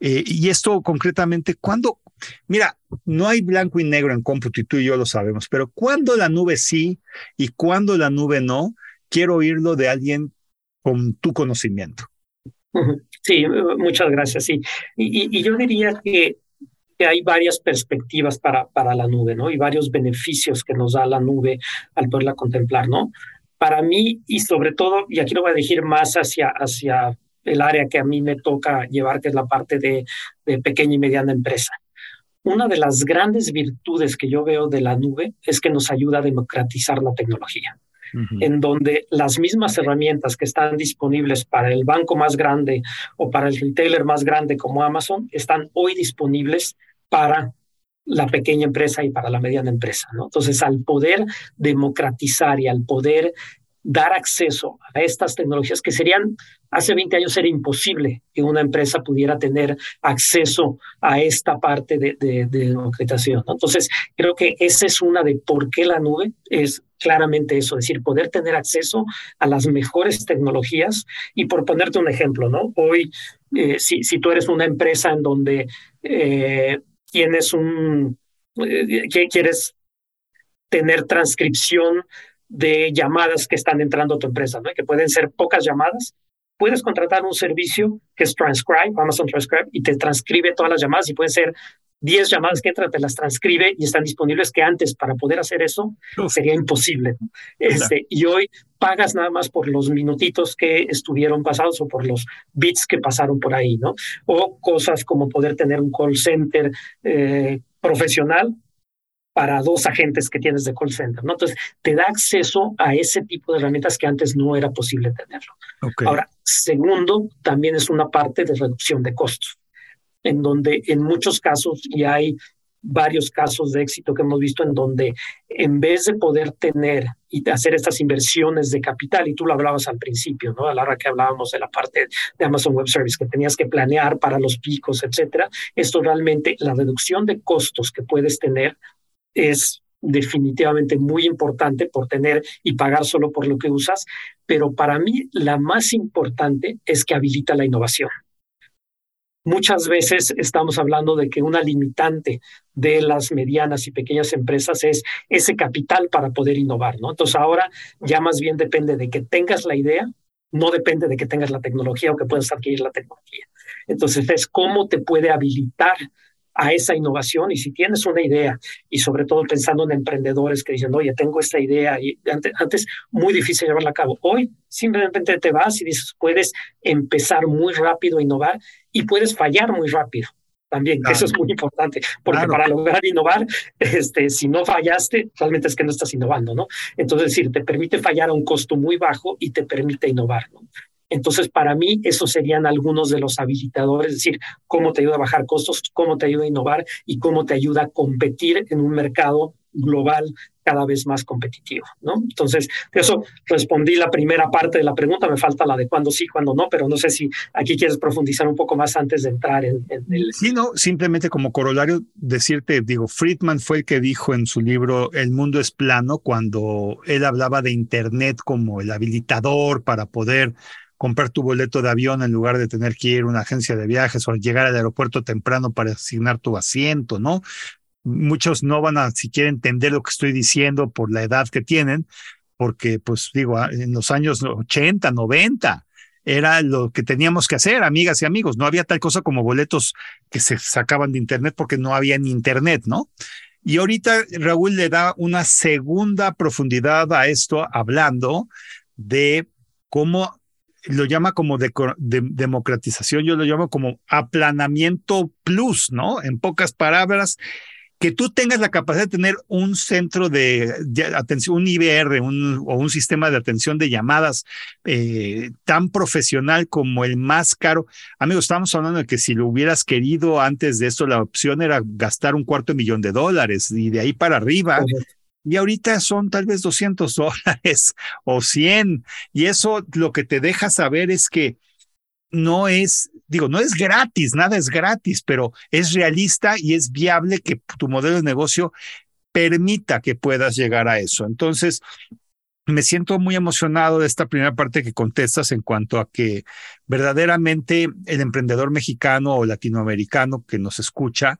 eh, y esto concretamente, ¿cuándo? Mira, no hay blanco y negro en cómputo y tú y yo lo sabemos, pero ¿cuándo la nube sí y cuándo la nube no? quiero oírlo de alguien con tu conocimiento. Sí, muchas gracias. Sí. Y, yo diría que, hay varias perspectivas para, para la nube, ¿no? Y varios beneficios que nos da la nube al poderla contemplar, ¿no? Para mí, y sobre todo, y aquí lo voy a decir más hacia, hacia el área que a mí me toca llevar, que es la parte de, de pequeña y mediana empresa. Una de las grandes virtudes que yo veo de la nube es que nos ayuda a democratizar la tecnología en donde las mismas herramientas que están disponibles para el banco más grande o para el retailer más grande como Amazon están hoy disponibles para la pequeña empresa y para la mediana empresa. ¿no? Entonces, al poder democratizar y al poder dar acceso a estas tecnologías que serían, hace 20 años era imposible que una empresa pudiera tener acceso a esta parte de, de, democratización. Entonces, creo que esa es una de por qué la nube es claramente eso, es decir, poder tener acceso a las mejores tecnologías. Y por ponerte un ejemplo, ¿no? Hoy, eh, si, si tú eres una empresa en donde eh, tienes un, eh, quieres tener transcripción de llamadas que están entrando a tu empresa, ¿no? que pueden ser pocas llamadas. Puedes contratar un servicio que es Transcribe, Amazon Transcribe, y te transcribe todas las llamadas y pueden ser 10 llamadas que entran, te las transcribe y están disponibles que antes para poder hacer eso sería imposible. Este, y hoy pagas nada más por los minutitos que estuvieron pasados o por los bits que pasaron por ahí, ¿no? O cosas como poder tener un call center eh, profesional para dos agentes que tienes de call center, ¿no? Entonces, te da acceso a ese tipo de herramientas que antes no era posible tenerlo. Ahora, segundo, también es una parte de reducción de costos, en donde en muchos casos, y hay varios casos de éxito que hemos visto en donde en vez de poder tener y hacer estas inversiones de capital, y tú lo hablabas al principio, ¿no? A la hora que hablábamos de la parte de Amazon Web Service, que tenías que planear para los picos, etcétera, esto realmente, la reducción de costos que puedes tener es definitivamente muy importante por tener y pagar solo por lo que usas, pero para mí la más importante es que habilita la innovación. Muchas veces estamos hablando de que una limitante de las medianas y pequeñas empresas es ese capital para poder innovar, ¿no? Entonces ahora ya más bien depende de que tengas la idea, no depende de que tengas la tecnología o que puedas adquirir la tecnología. Entonces es cómo te puede habilitar a esa innovación y si tienes una idea y sobre todo pensando en emprendedores que dicen, oye, tengo esta idea y antes, antes muy difícil llevarla a cabo. Hoy simplemente te vas y dices, puedes empezar muy rápido a innovar y puedes fallar muy rápido también, eso es muy importante, porque para lograr innovar, este, si no fallaste, realmente es que no estás innovando, ¿no? Entonces, decir, te permite fallar a un costo muy bajo y te permite innovar, ¿no? Entonces, para mí, esos serían algunos de los habilitadores, es decir, cómo te ayuda a bajar costos, cómo te ayuda a innovar y cómo te ayuda a competir en un mercado global cada vez más competitivo, ¿no? Entonces, eso respondí la primera parte de la pregunta, me falta la de cuándo sí, cuándo no, pero no sé si aquí quieres profundizar un poco más antes de entrar en, en el... Sí, no, simplemente como corolario decirte, digo, Friedman fue el que dijo en su libro El mundo es plano, cuando él hablaba de Internet como el habilitador para poder comprar tu boleto de avión en lugar de tener que ir a una agencia de viajes o llegar al aeropuerto temprano para asignar tu asiento, ¿no? Muchos no van a siquiera entender lo que estoy diciendo por la edad que tienen, porque pues digo, en los años 80, 90, era lo que teníamos que hacer, amigas y amigos. No había tal cosa como boletos que se sacaban de Internet porque no había ni Internet, ¿no? Y ahorita Raúl le da una segunda profundidad a esto, hablando de cómo lo llama como de, democratización, yo lo llamo como aplanamiento plus, ¿no? En pocas palabras, que tú tengas la capacidad de tener un centro de, atención, un IBR o un sistema de atención de llamadas eh, tan profesional como el más caro. Amigos, estamos hablando de que si lo hubieras querido antes de esto, la opción era gastar un cuarto de millón de dólares y de ahí para arriba. Y ahorita son tal vez 200 dólares o 100. Y eso lo que te deja saber es que no es, digo, no es gratis, nada es gratis, pero es realista y es viable que tu modelo de negocio permita que puedas llegar a eso. Entonces, me siento muy emocionado de esta primera parte que contestas en cuanto a que verdaderamente el emprendedor mexicano o latinoamericano que nos escucha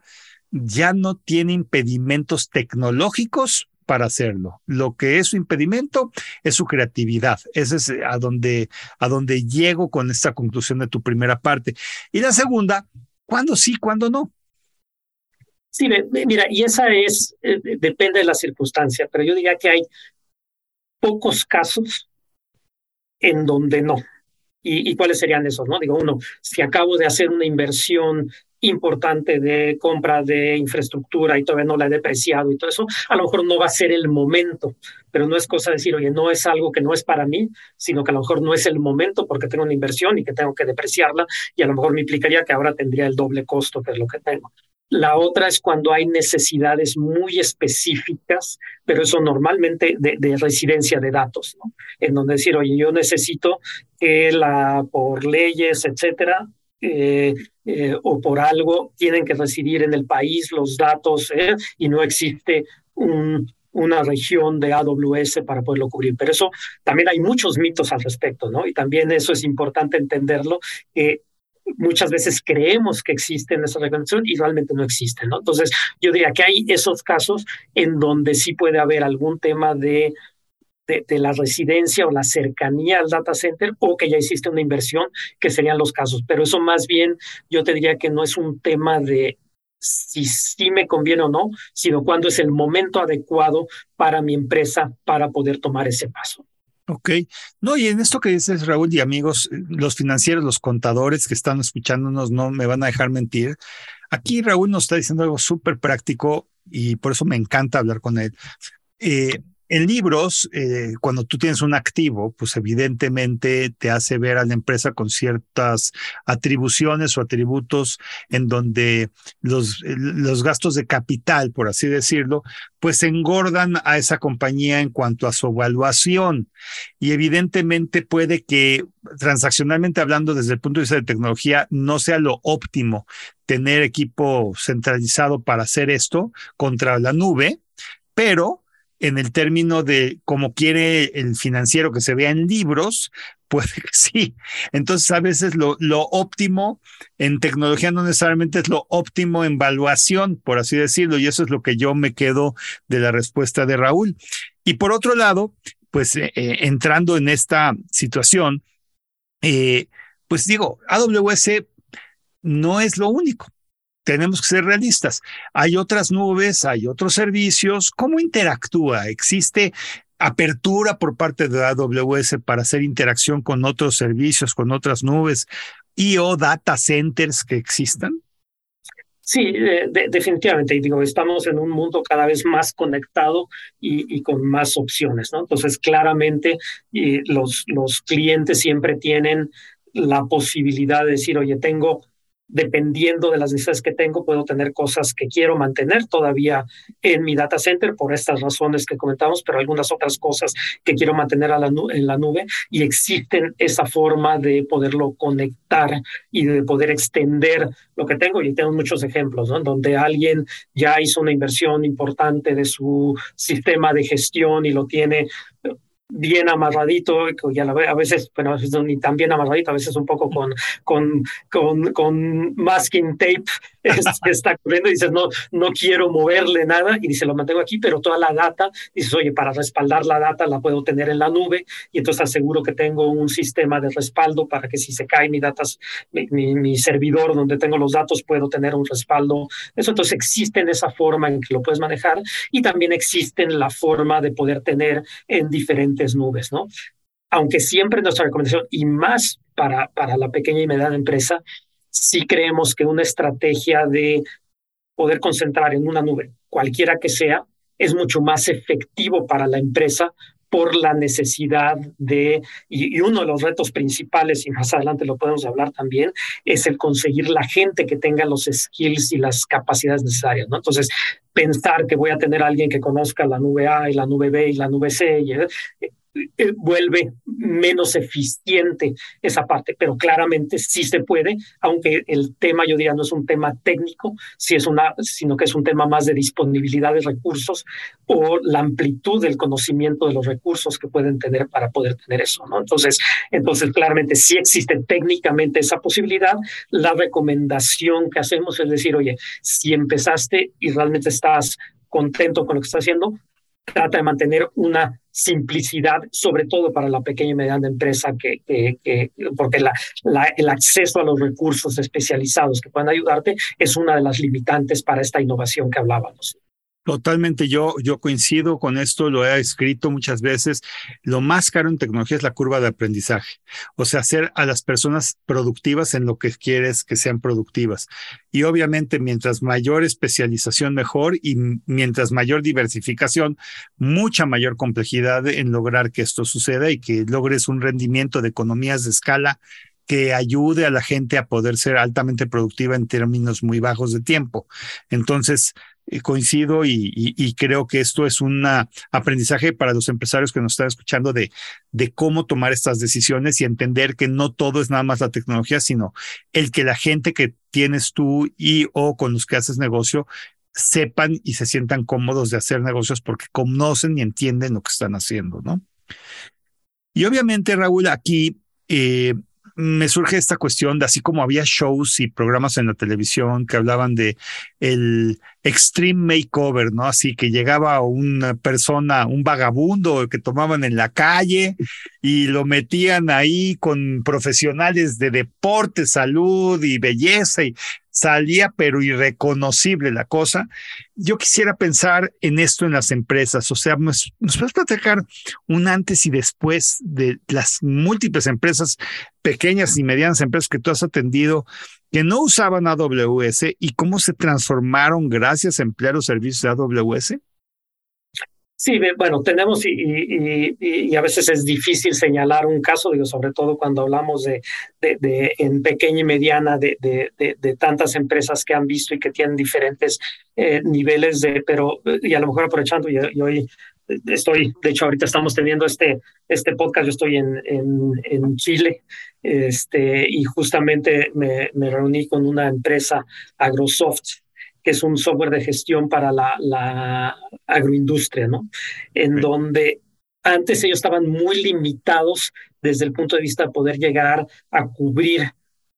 ya no tiene impedimentos tecnológicos para hacerlo. Lo que es su impedimento es su creatividad. Ese es a donde, a donde llego con esta conclusión de tu primera parte. Y la segunda, ¿cuándo sí, cuándo no? Sí, mira, y esa es, eh, depende de la circunstancia, pero yo diría que hay pocos casos en donde no. ¿Y, ¿Y, cuáles serían esos? No digo, uno, si acabo de hacer una inversión importante de compra de infraestructura y todavía no la he depreciado y todo eso, a lo mejor no va a ser el momento, pero no es cosa de decir, oye, no es algo que no es para mí, sino que a lo mejor no es el momento porque tengo una inversión y que tengo que depreciarla y a lo mejor me implicaría que ahora tendría el doble costo que es lo que tengo. La otra es cuando hay necesidades muy específicas, pero eso normalmente de, de residencia de datos, ¿no? En donde decir, oye, yo necesito que la, por leyes, etcétera, eh, eh, o por algo tienen que residir en el país los datos eh, y no existe un, una región de AWS para poderlo cubrir. Pero eso también hay muchos mitos al respecto, ¿no? Y también eso es importante entenderlo, que muchas veces creemos que existen esa reconexión y realmente no existen, ¿no? Entonces, yo diría que hay esos casos en donde sí puede haber algún tema de de, la residencia o la cercanía al data center o que ya existe una inversión, que serían los casos. Pero eso más bien yo te diría que no es un tema de si sí me conviene o no, sino cuándo es el momento adecuado para mi empresa para poder tomar ese paso. Ok, no, y en esto que dices, Raúl y amigos, los financieros, los contadores que están escuchándonos no me van a dejar mentir. Aquí Raúl nos está diciendo algo súper práctico y por eso me encanta hablar con él. Eh, en libros, eh, cuando tú tienes un activo, pues evidentemente te hace ver a la empresa con ciertas atribuciones o atributos en donde los, los gastos de capital, por así decirlo, pues engordan a esa compañía en cuanto a su evaluación. Y evidentemente puede que transaccionalmente hablando desde el punto de vista de tecnología no sea lo óptimo tener equipo centralizado para hacer esto contra la nube, pero en el término de cómo quiere el financiero que se vea en libros, puede que sí. Entonces, a veces lo, lo óptimo en tecnología no necesariamente es lo óptimo en valuación, por así decirlo, y eso es lo que yo me quedo de la respuesta de Raúl. Y por otro lado, pues eh, eh, entrando en esta situación, eh, pues digo, AWS no es lo único tenemos que ser realistas. Hay otras nubes, hay otros servicios. ¿Cómo interactúa? ¿Existe apertura por parte de AWS para hacer interacción con otros servicios, con otras nubes y o data centers que existan? Sí, definitivamente. Y digo, estamos en un mundo cada vez más conectado y, con más opciones, ¿no? Entonces, claramente, los, los clientes siempre tienen la posibilidad de decir, oye, tengo dependiendo de las necesidades que tengo, puedo tener cosas que quiero mantener todavía en mi data center por estas razones que comentamos, pero algunas otras cosas que quiero mantener en la nube y existen esa forma de poderlo conectar y de poder extender lo que tengo. Y tengo muchos ejemplos, ¿no? Donde alguien ya hizo una inversión importante de su sistema de gestión y lo tiene bien amarradito, ya a veces, bueno, a veces ni tan bien amarradito, a veces un poco con, con, con, masking tape está corriendo y dices, no, no quiero moverle nada y dice, lo mantengo aquí, pero toda la data, dices, oye, para respaldar la data la puedo tener en la nube y entonces aseguro que tengo un sistema de respaldo para que si se cae mi datas, mi, mi, servidor donde tengo los datos, puedo tener un respaldo. Eso entonces existe esa forma en que lo puedes manejar y también existe la forma de poder tener en diferentes nubes, ¿no? Aunque siempre nuestra recomendación, y más para, para la pequeña y mediana empresa, sí creemos que una estrategia de poder concentrar en una nube, cualquiera que sea, es mucho más efectivo para la empresa por la necesidad de, y, uno de los retos principales, y más adelante lo podemos hablar también, es el conseguir la gente que tenga los skills y las capacidades necesarias, ¿no? Entonces, pensar que voy a tener a alguien que conozca la nube A y la nube B y la nube C, y, eh, vuelve menos eficiente esa parte, pero claramente sí se puede, aunque el tema yo diría no es un tema técnico, si es una, sino que es un tema más de disponibilidad de recursos o la amplitud del conocimiento de los recursos que pueden tener para poder tener eso, ¿no? Entonces, entonces claramente sí existe técnicamente esa posibilidad. La recomendación que hacemos es decir, oye, si empezaste y realmente estás contento con lo que estás haciendo, trata de mantener una simplicidad, sobre todo para la pequeña y mediana empresa, que, que, porque la, el acceso a los recursos especializados que puedan ayudarte es una de las limitantes para esta innovación que hablábamos. Totalmente, yo, yo coincido con esto, lo he escrito muchas veces. Lo más caro en tecnología es la curva de aprendizaje, o sea, hacer a las personas productivas en lo que quieres que sean productivas. Y obviamente, mientras mayor especialización, mejor, y mientras mayor diversificación, mucha mayor complejidad en lograr que esto suceda y que logres un rendimiento de economías de escala que ayude a la gente a poder ser altamente productiva en términos muy bajos de tiempo. Entonces, coincido y, creo que esto es un aprendizaje para los empresarios que nos están escuchando de, de cómo tomar estas decisiones y entender que no todo es nada más la tecnología, sino el que la gente que tienes tú y o con los que haces negocio sepan y se sientan cómodos de hacer negocios porque conocen y entienden lo que están haciendo, ¿no? Y obviamente, Raúl, aquí eh, me surge esta cuestión de así como había shows y programas en la televisión que hablaban de el extreme makeover, ¿no? Así que llegaba una persona, un vagabundo que tomaban en la calle y lo metían ahí con profesionales de deporte, salud y belleza y salía pero irreconocible la cosa. Yo quisiera pensar en esto en las empresas, o sea, ¿nos, puedes platicar un antes y después de las múltiples empresas, pequeñas y medianas empresas que tú has atendido, que no usaban AWS y cómo se transformaron gracias a emplear los servicios de AWS? Sí, bueno, tenemos y, y, a veces es difícil señalar un caso, digo, sobre todo cuando hablamos de, de, en pequeña y mediana de, de, tantas empresas que han visto y que tienen diferentes eh, niveles de, pero, y a lo mejor aprovechando, y, hoy estoy, de hecho, ahorita estamos teniendo este, este podcast, yo estoy en, en, en Chile, este, y justamente me, me reuní con una empresa, Agrosoft, que es un software de gestión para la, la agroindustria, ¿no? En donde antes ellos estaban muy limitados desde el punto de vista de poder llegar a cubrir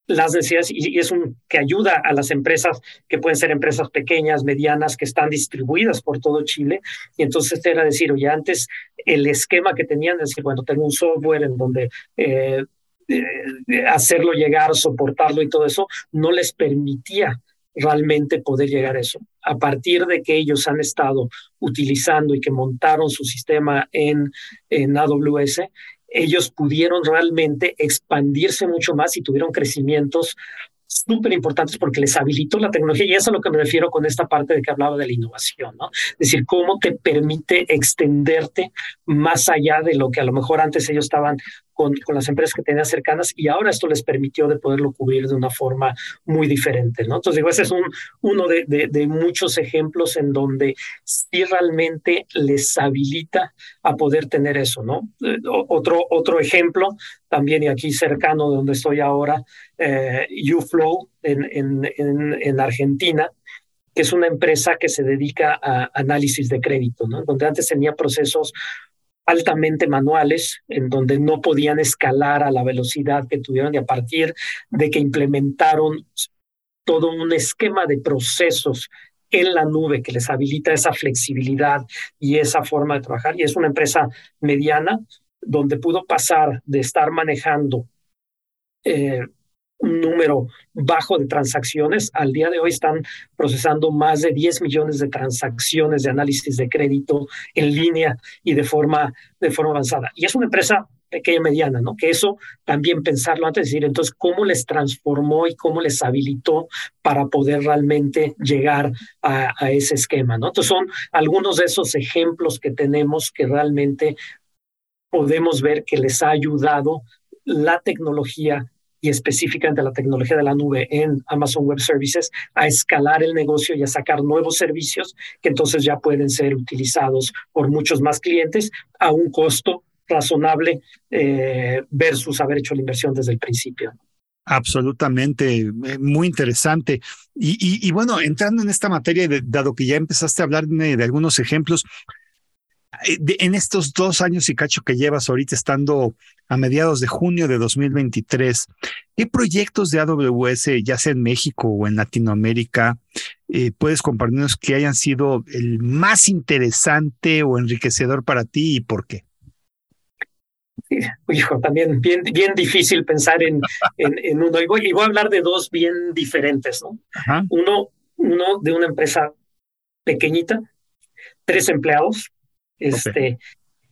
las necesidades y, es un que ayuda a las empresas que pueden ser empresas pequeñas, medianas, que están distribuidas por todo Chile. Y entonces era decir, oye, antes el esquema que tenían, es decir, bueno, tengo un software en donde eh, eh, hacerlo llegar, soportarlo y todo eso, no les permitía realmente poder llegar a eso. A partir de que ellos han estado utilizando y que montaron su sistema en, en AWS, ellos pudieron realmente expandirse mucho más y tuvieron crecimientos súper importantes porque les habilitó la tecnología y eso es a lo que me refiero con esta parte de que hablaba de la innovación, ¿no? Es decir, cómo te permite extenderte más allá de lo que a lo mejor antes ellos estaban con, las empresas que tenían cercanas y ahora esto les permitió de poderlo cubrir de una forma muy diferente, ¿no? Entonces digo, ese es un, uno de, muchos ejemplos en donde sí realmente les habilita a poder tener eso, ¿no? Eh, otro, otro ejemplo también y aquí cercano de donde estoy ahora, eh, UFlow en, en Argentina, que es una empresa que se dedica a análisis de crédito, ¿no? donde antes tenía procesos altamente manuales, en donde no podían escalar a la velocidad que tuvieron y a partir de que implementaron todo un esquema de procesos en la nube que les habilita esa flexibilidad y esa forma de trabajar. Y es una empresa mediana donde pudo pasar de estar manejando eh, un número bajo de transacciones. Al día de hoy están procesando más de 10 millones de transacciones de análisis de crédito en línea y de forma, de forma avanzada. Y es una empresa pequeña mediana, ¿no? Que eso también pensarlo antes de decir, entonces, ¿cómo les transformó y cómo les habilitó para poder realmente llegar a, a ese esquema, ¿no? Entonces, son algunos de esos ejemplos que tenemos que realmente podemos ver que les ha ayudado la tecnología y específicamente la tecnología de la nube en Amazon Web Services a escalar el negocio y a sacar nuevos servicios que entonces ya pueden ser utilizados por muchos más clientes a un costo razonable eh, versus haber hecho la inversión desde el principio. Absolutamente, eh, muy interesante. Y, bueno, entrando en esta materia, dado que ya empezaste a hablar de algunos ejemplos, en estos dos años y cacho que llevas ahorita estando a mediados de junio de 2023, ¿qué proyectos de AWS, ya sea en México o en Latinoamérica, eh, puedes compartirnos que hayan sido el más interesante o enriquecedor para ti y por qué? Hijo, también bien, bien difícil pensar en, en, uno. Y voy, a hablar de dos bien diferentes, ¿no? Uno, uno de una empresa pequeñita, tres empleados, este,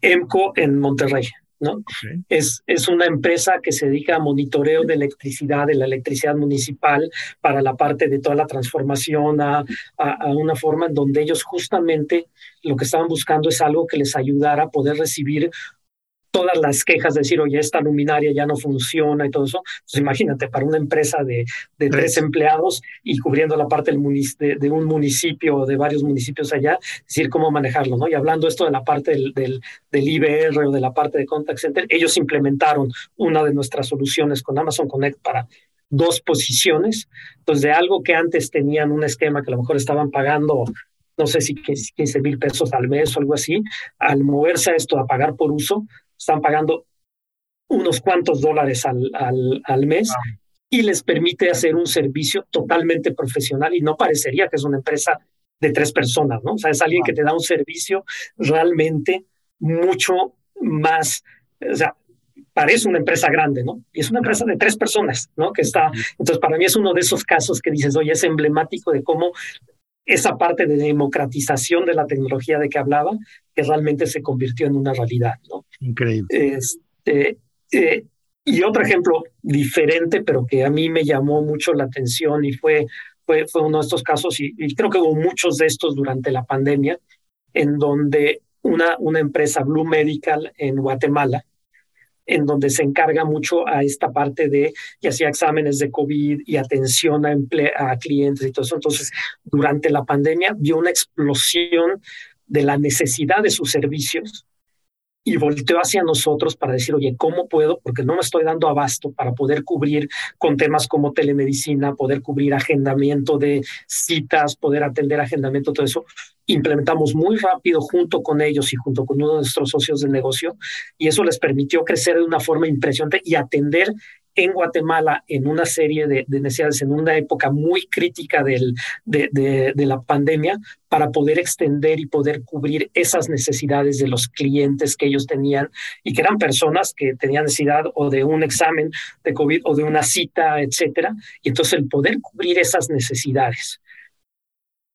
EMCO en Monterrey. ¿no? Es, es una empresa que se dedica a monitoreo de electricidad, de la electricidad municipal, para la parte de toda la transformación a, a, una forma en donde ellos justamente lo que estaban buscando es algo que les ayudara a poder recibir todas las quejas de decir, oye, esta luminaria ya no funciona y todo eso. Pues imagínate, para una empresa de, de tres empleados y cubriendo la parte del de, de, un municipio o de varios municipios allá, decir cómo manejarlo, ¿no? Y hablando esto de la parte del, del, del IBR o de la parte de Contact Center, ellos implementaron una de nuestras soluciones con Amazon Connect para dos posiciones. Entonces, de algo que antes tenían un esquema que a lo mejor estaban pagando no sé si 15 mil pesos al mes o algo así, al moverse a esto, a pagar por uso, están pagando unos cuantos dólares al, al, al mes y les permite hacer un servicio totalmente profesional y no parecería que es una empresa de tres personas, ¿no? O sea, es alguien que te da un servicio realmente mucho más, o sea, parece una empresa grande, ¿no? Y es una empresa de tres personas, ¿no? Que está, entonces para mí es uno de esos casos que dices, oye, es emblemático de cómo esa parte de democratización de la tecnología de que hablaba, que realmente se convirtió en una realidad, ¿no? Increíble. Este, eh, y otro ejemplo diferente, pero que a mí me llamó mucho la atención y fue, fue, fue uno de estos casos, y, y creo que hubo muchos de estos durante la pandemia, en donde una, una empresa Blue Medical en Guatemala, en donde se encarga mucho a esta parte de, ya sea exámenes de COVID y atención a, a clientes y todo eso. Entonces, durante la pandemia vio una explosión de la necesidad de sus servicios y volteó hacia nosotros para decir, oye, ¿cómo puedo? Porque no me estoy dando abasto para poder cubrir con temas como telemedicina, poder cubrir agendamiento de citas, poder atender agendamiento, todo eso. Implementamos muy rápido junto con ellos y junto con uno de nuestros socios de negocio y eso les permitió crecer de una forma impresionante y atender en Guatemala en una serie de, necesidades, en una época muy crítica del, de, de, la pandemia, para poder extender y poder cubrir esas necesidades de los clientes que ellos tenían y que eran personas que tenían necesidad o de un examen de COVID o de una cita, etcétera. Y entonces el poder cubrir esas necesidades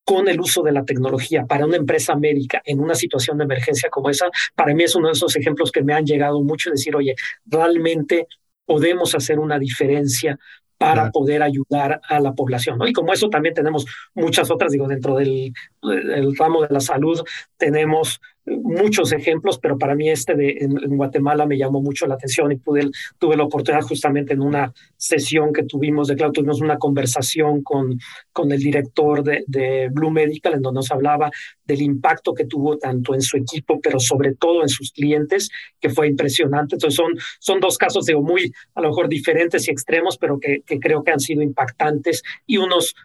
con el uso de la tecnología para una empresa médica en una situación de emergencia como esa, para mí es uno de esos ejemplos que me han llegado mucho, decir, oye, realmente podemos hacer una diferencia para poder ayudar a la población. ¿no? Y como eso también tenemos muchas otras, digo, dentro del, del ramo de la salud tenemos muchos ejemplos, pero para mí este de en, Guatemala me llamó mucho la atención y pude, tuve la oportunidad justamente en una sesión que tuvimos de claro, tuvimos una conversación con, con el director de, de Blue Medical en donde nos hablaba del impacto que tuvo tanto en su equipo, pero sobre todo en sus clientes, que fue impresionante. Entonces son, son dos casos, digo, muy a lo mejor diferentes y extremos, pero que, que creo que han sido impactantes y unos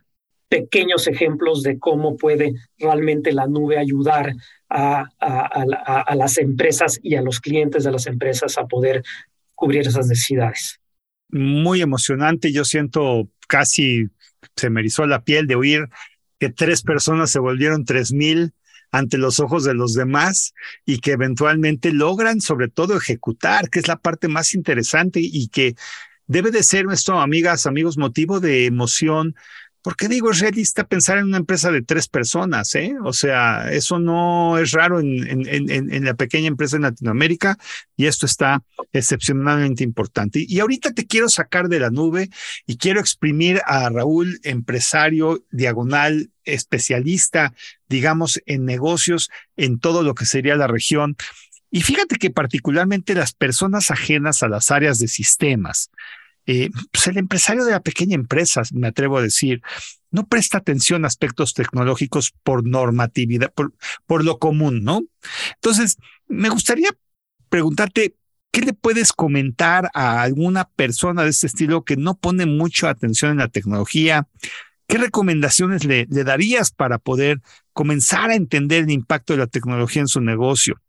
pequeños ejemplos de cómo puede realmente la nube ayudar a, las empresas y a los clientes de las empresas a poder cubrir esas necesidades. Muy emocionante, yo siento casi se me erizó la piel de oír que tres personas se volvieron tres mil ante los ojos de los demás y que eventualmente logran sobre todo ejecutar, que es la parte más interesante y que debe de ser nuestro, amigas, amigos, motivo de emoción porque digo, es realista pensar en una empresa de tres personas, ¿eh? O sea, eso no es raro en, la pequeña empresa en Latinoamérica y esto está excepcionalmente importante. Y, ahorita te quiero sacar de la nube y quiero exprimir a Raúl, empresario, diagonal, especialista, digamos, en negocios en todo lo que sería la región. Y fíjate que particularmente las personas ajenas a las áreas de sistemas, eh, pues el empresario de la pequeña empresa, me atrevo a decir, no presta atención a aspectos tecnológicos por normatividad, por, por lo común, ¿no? Entonces, me gustaría preguntarte, ¿qué le puedes comentar a alguna persona de este estilo que no pone mucha atención en la tecnología? ¿Qué recomendaciones le, le darías para poder comenzar a entender el impacto de la tecnología en su negocio?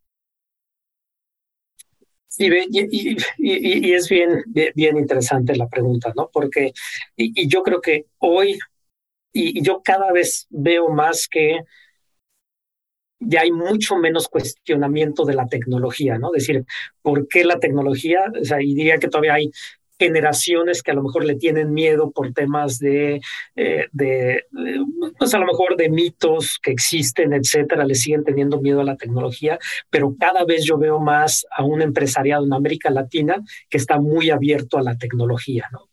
Y, es bien, bien interesante la pregunta, ¿no? Porque, y, yo creo que hoy, y, yo cada vez veo más que ya hay mucho menos cuestionamiento de la tecnología, ¿no? Es decir, ¿por qué la tecnología? O sea, y diría que todavía hay generaciones que a lo mejor le tienen miedo por temas de, eh, de, pues a lo mejor de mitos que existen, etcétera, le siguen teniendo miedo a la tecnología, pero cada vez yo veo más a un empresariado en América Latina que está muy abierto a la tecnología, ¿no?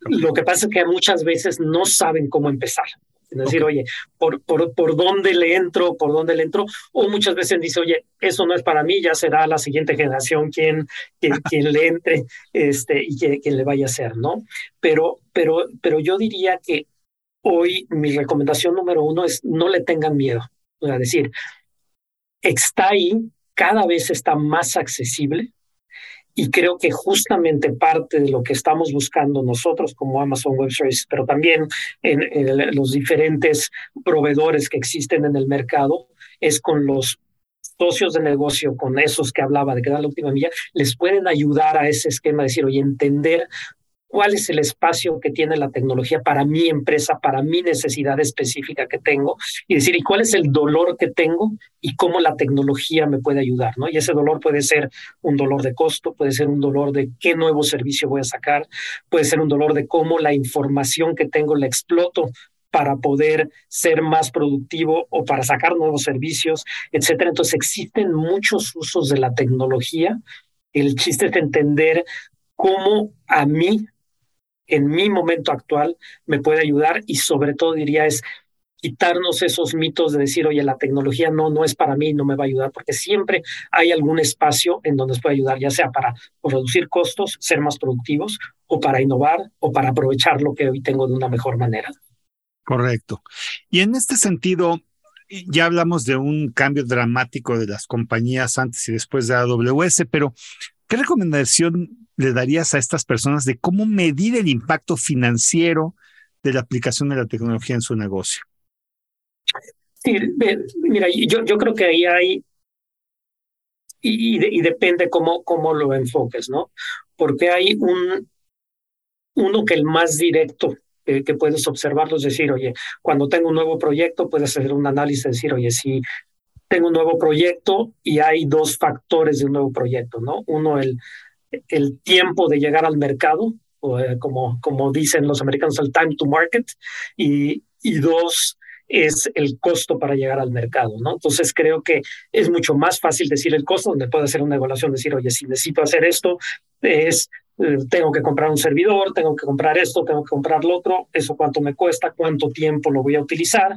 Lo que pasa es que muchas veces no saben cómo empezar. Es decir, oye, ¿por, por, ¿por dónde le entro? ¿Por dónde le entro? O muchas veces dice, oye, eso no es para mí, ya será la siguiente generación quien, quien, le entre este, y quien, le vaya a hacer, ¿no? Pero, pero, pero yo diría que hoy mi recomendación número uno es no le tengan miedo. O sea, decir, está ahí, cada vez está más accesible, y creo que justamente parte de lo que estamos buscando nosotros como Amazon Web Services, pero también en, los diferentes proveedores que existen en el mercado, es con los socios de negocio, con esos que hablaba de que dan la última milla, les pueden ayudar a ese esquema, de decir, oye, entender cuál es el espacio que tiene la tecnología para mi empresa, para mi necesidad específica que tengo, y decir, ¿y cuál es el dolor que tengo y cómo la tecnología me puede ayudar? ¿no? Y ese dolor puede ser un dolor de costo, puede ser un dolor de qué nuevo servicio voy a sacar, puede ser un dolor de cómo la información que tengo la exploto para poder ser más productivo o para sacar nuevos servicios, etcétera. Entonces existen muchos usos de la tecnología. El chiste es entender cómo a mí en mi momento actual me puede ayudar y sobre todo diría es quitarnos esos mitos de decir, oye, la tecnología no, no es para mí, no me va a ayudar, porque siempre hay algún espacio en donde nos puede ayudar, ya sea para reducir costos, ser más productivos, o para innovar, o para aprovechar lo que hoy tengo de una mejor manera. Correcto. Y en este sentido, ya hablamos de un cambio dramático de las compañías antes y después de AWS, pero ¿qué recomendación le darías a estas personas de cómo medir el impacto financiero de la aplicación de la tecnología en su negocio? Mira, yo, creo que ahí hay, y, y, depende cómo, cómo lo enfoques, ¿no? Porque hay un, uno que el más directo que puedes observarlo es decir, oye, cuando tengo un nuevo proyecto, puedes hacer un análisis, decir, oye, si tengo un nuevo proyecto y hay dos factores de un nuevo proyecto, ¿no? Uno, el, el tiempo de llegar al mercado, eh, como, como dicen los americanos, el time to market, y, y dos, es el costo para llegar al mercado, ¿no? Entonces creo que es mucho más fácil decir el costo, donde puede hacer una evaluación, decir, oye, si necesito hacer esto, es eh, tengo que comprar un servidor, tengo que comprar esto, tengo que comprar lo otro, eso cuánto me cuesta, cuánto tiempo lo voy a utilizar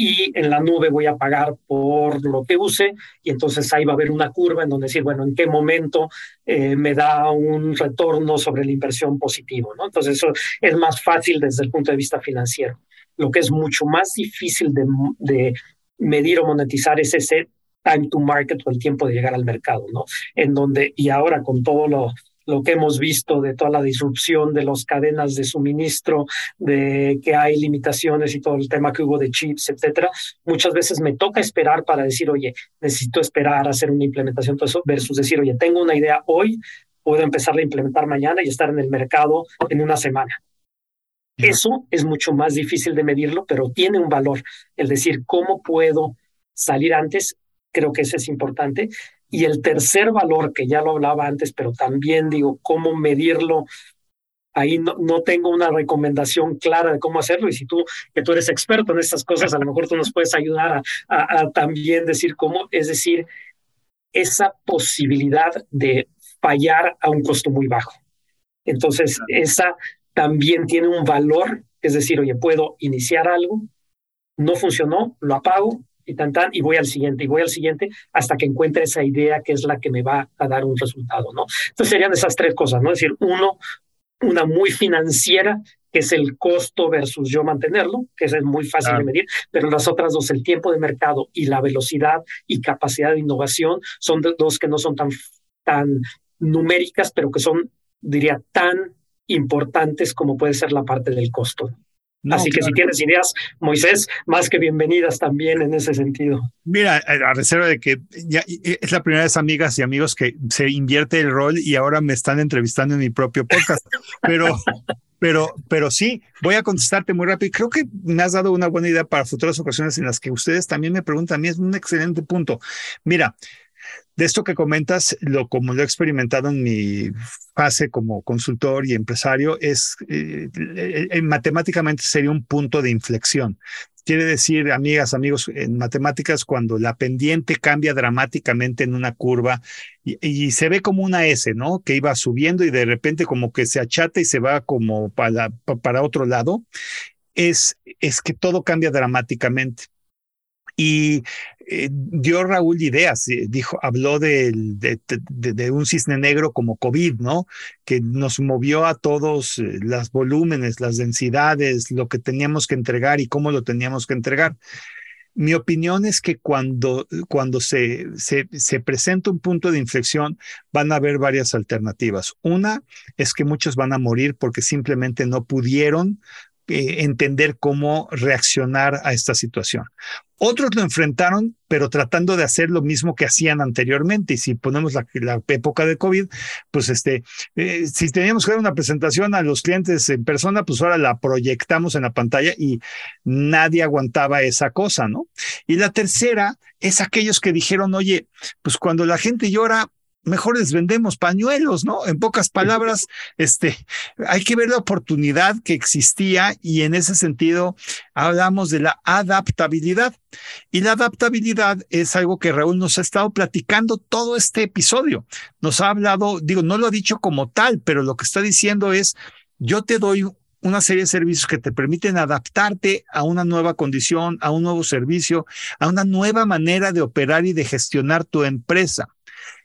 y en la nube voy a pagar por lo que use y entonces ahí va a haber una curva en donde decir, bueno, en qué momento eh, me da un retorno sobre la inversión positivo, ¿no? Entonces eso es más fácil desde el punto de vista financiero. Lo que es mucho más difícil de, de medir o monetizar es ese time to market o el tiempo de llegar al mercado, ¿no? En donde, y ahora con todo lo, lo que hemos visto de toda la disrupción de las cadenas de suministro, de que hay limitaciones y todo el tema que hubo de chips, etcétera, muchas veces me toca esperar para decir, oye, necesito esperar a hacer una implementación, todo eso, versus decir, oye, tengo una idea hoy, puedo empezar a implementar mañana y estar en el mercado en una semana. Eso es mucho más difícil de medirlo, pero tiene un valor. El decir, ¿cómo puedo salir antes? Creo que ese es importante. Y el tercer valor, que ya lo hablaba antes, pero también digo, ¿cómo medirlo? Ahí no, no, tengo una recomendación clara de cómo hacerlo y si tú, que tú eres experto en estas cosas, a lo mejor tú nos puedes ayudar a, a también decir cómo, es decir, esa posibilidad de fallar a un costo muy bajo. Entonces, esa también tiene un valor, es decir, oye, puedo iniciar algo, no funcionó, lo apago y tan tan, y voy al siguiente, y voy al siguiente hasta que encuentre esa idea que es la que me va a dar un resultado, ¿no? Entonces serían esas tres cosas, ¿no? Es decir, uno, una muy financiera, que es el costo versus yo mantenerlo, que es muy fácil de medir, pero las otras dos, el tiempo de mercado y la velocidad y capacidad de innovación, son dos que no son tan, tan numéricas, pero que son, diría, tan importantes como puede ser la parte del costo. Así que si tienes ideas, Moisés, más que bienvenidas también en ese sentido. Mira, a reserva de que ya es la primera vez, amigas y amigos, que se invierte el rol y ahora me están entrevistando en mi propio podcast. Pero, pero, pero sí, voy a contestarte muy rápido. Creo que me has dado una buena idea para futuras ocasiones en las que ustedes también me preguntan. A mí es un excelente punto. Mira, de esto que comentas, lo como lo he experimentado en mi fase como consultor y empresario, es eh, eh, matemáticamente sería un punto de inflexión. Quiere decir, amigas, amigos, en matemáticas, cuando la pendiente cambia dramáticamente en una curva y, se ve como una S, ¿no? Que iba subiendo y de repente como que se achata y se va como para, para otro lado, es, es que todo cambia dramáticamente. Y eh, dio Raúl ideas, eh, dijo, habló de, un cisne negro como COVID, ¿no? Que nos movió a todos eh, los volúmenes, las densidades, lo que teníamos que entregar y cómo lo teníamos que entregar. Mi opinión es que cuando, cuando se, se, presenta un punto de inflexión, van a haber varias alternativas. Una es que muchos van a morir porque simplemente no pudieron entender cómo reaccionar a esta situación. Otros lo enfrentaron, pero tratando de hacer lo mismo que hacían anteriormente. Y si ponemos la, época de COVID, pues este, eh, si teníamos que dar una presentación a los clientes en persona, pues ahora la proyectamos en la pantalla y nadie aguantaba esa cosa, ¿no? Y la tercera es aquellos que dijeron, oye, pues cuando la gente llora, mejor les vendemos pañuelos, ¿no? En pocas palabras, este, hay que ver la oportunidad que existía y en ese sentido hablamos de la adaptabilidad. Y la adaptabilidad es algo que Raúl nos ha estado platicando todo este episodio. Nos ha hablado, digo, no lo ha dicho como tal, pero lo que está diciendo es, yo te doy una serie de servicios que te permiten adaptarte a una nueva condición, a un nuevo servicio, a una nueva manera de operar y de gestionar tu empresa.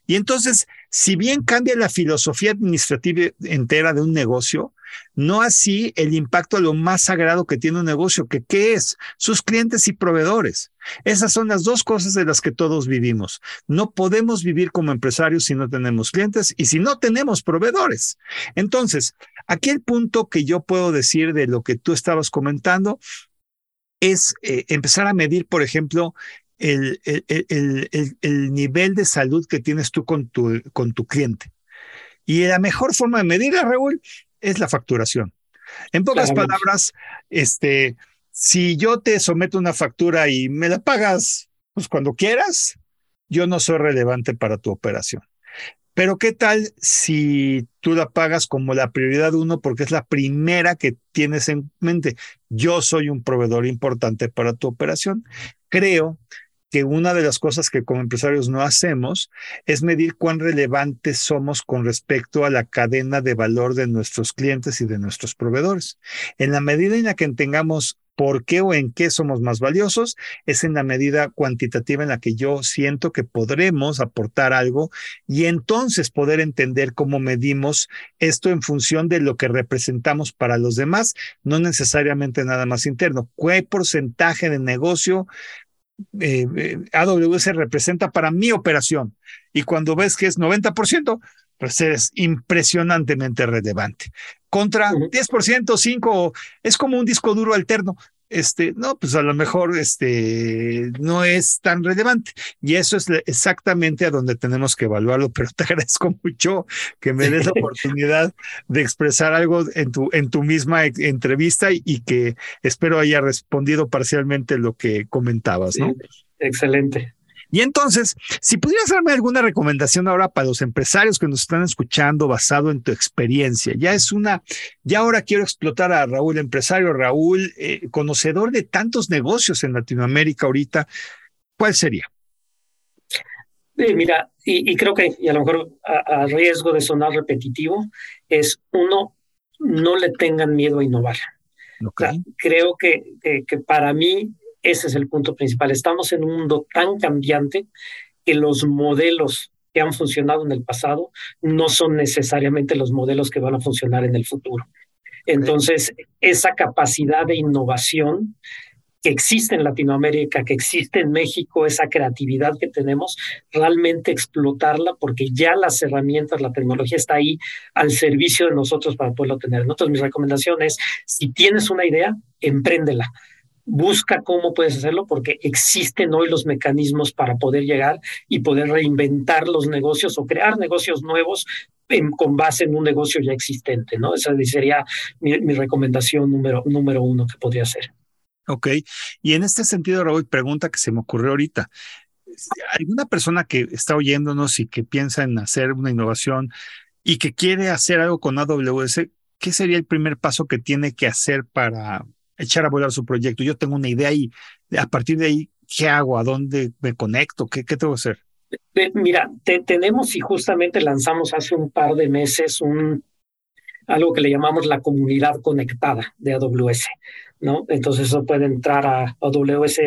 Y entonces, si bien cambia la filosofía administrativa entera de un negocio, no así el impacto a lo más sagrado que tiene un negocio, que qué es sus clientes y proveedores. Esas son las dos cosas de las que todos vivimos. No podemos vivir como empresarios si no tenemos clientes y si no tenemos proveedores. Entonces, aquí el punto que yo puedo decir de lo que tú estabas comentando es eh, empezar a medir, por ejemplo, el, el, el, nivel de salud que tienes tú con tu, con tu cliente. Y la mejor forma de medirla, Raúl, es la facturación. En pocas palabras, este, si yo te someto una factura y me la pagas pues cuando quieras, yo no soy relevante para tu operación. Pero ¿qué tal si tú la pagas como la prioridad uno porque es la primera que tienes en mente? Yo soy un proveedor importante para tu operación. Creo que una de las cosas que como empresarios no hacemos es medir cuán relevantes somos con respecto a la cadena de valor de nuestros clientes y de nuestros proveedores. En la medida en la que tengamos por qué o en qué somos más valiosos, es en la medida cuantitativa en la que yo siento que podremos aportar algo y entonces poder entender cómo medimos esto en función de lo que representamos para los demás, no necesariamente nada más interno. ¿Qué porcentaje de negocio eh, eh AWS representa para mi operación. Y cuando ves que es 90%, pues eres impresionantemente relevante. Contra 10%, 5, es como un disco duro alterno este, no, pues a lo mejor este, no es tan relevante. Y eso es exactamente a donde tenemos que evaluarlo, pero te agradezco mucho que me des la oportunidad de expresar algo en tu, en tu misma entrevista y, que espero haya respondido parcialmente lo que comentabas, ¿no? excelente. Y entonces, si pudieras darme alguna recomendación ahora para los empresarios que nos están escuchando basado en tu experiencia, ya es una, ya ahora quiero explotar a Raúl, empresario Raúl, eh, conocedor de tantos negocios en Latinoamérica ahorita, ¿cuál sería? mira, y, creo que, y a lo mejor a, riesgo de sonar repetitivo, es uno, no le tengan miedo a innovar. creo que, que para mí ese es el punto principal. Estamos en un mundo tan cambiante que los modelos que han funcionado en el pasado no son necesariamente los modelos que van a funcionar en el futuro. Entonces, esa capacidad de innovación que existe en Latinoamérica, que existe en México, esa creatividad que tenemos, realmente explotarla porque ya las herramientas, la tecnología está ahí al servicio de nosotros para poderlo tener. Entonces, mi recomendación es, si tienes una idea, empréndela busca cómo puedes hacerlo porque existen hoy los mecanismos para poder llegar y poder reinventar los negocios o crear negocios nuevos con base en un negocio ya existente, ¿no? Esa sería mi, recomendación número, número uno que podría ser. Ok, y en este sentido, Raúl, pregunta que se me ocurrió ahorita. ¿Alguna persona que está oyéndonos y que piensa en hacer una innovación y que quiere hacer algo con AWS, qué sería el primer paso que tiene que hacer para, echar a volar su proyecto. Yo tengo una idea y a partir de ahí, ¿qué hago? ¿A dónde me conecto? ¿Qué, tengo que hacer? Mira, tenemos y justamente lanzamos hace un par de meses un algo que le llamamos la comunidad conectada de AWS, ¿no? Entonces eso puede entrar a AWS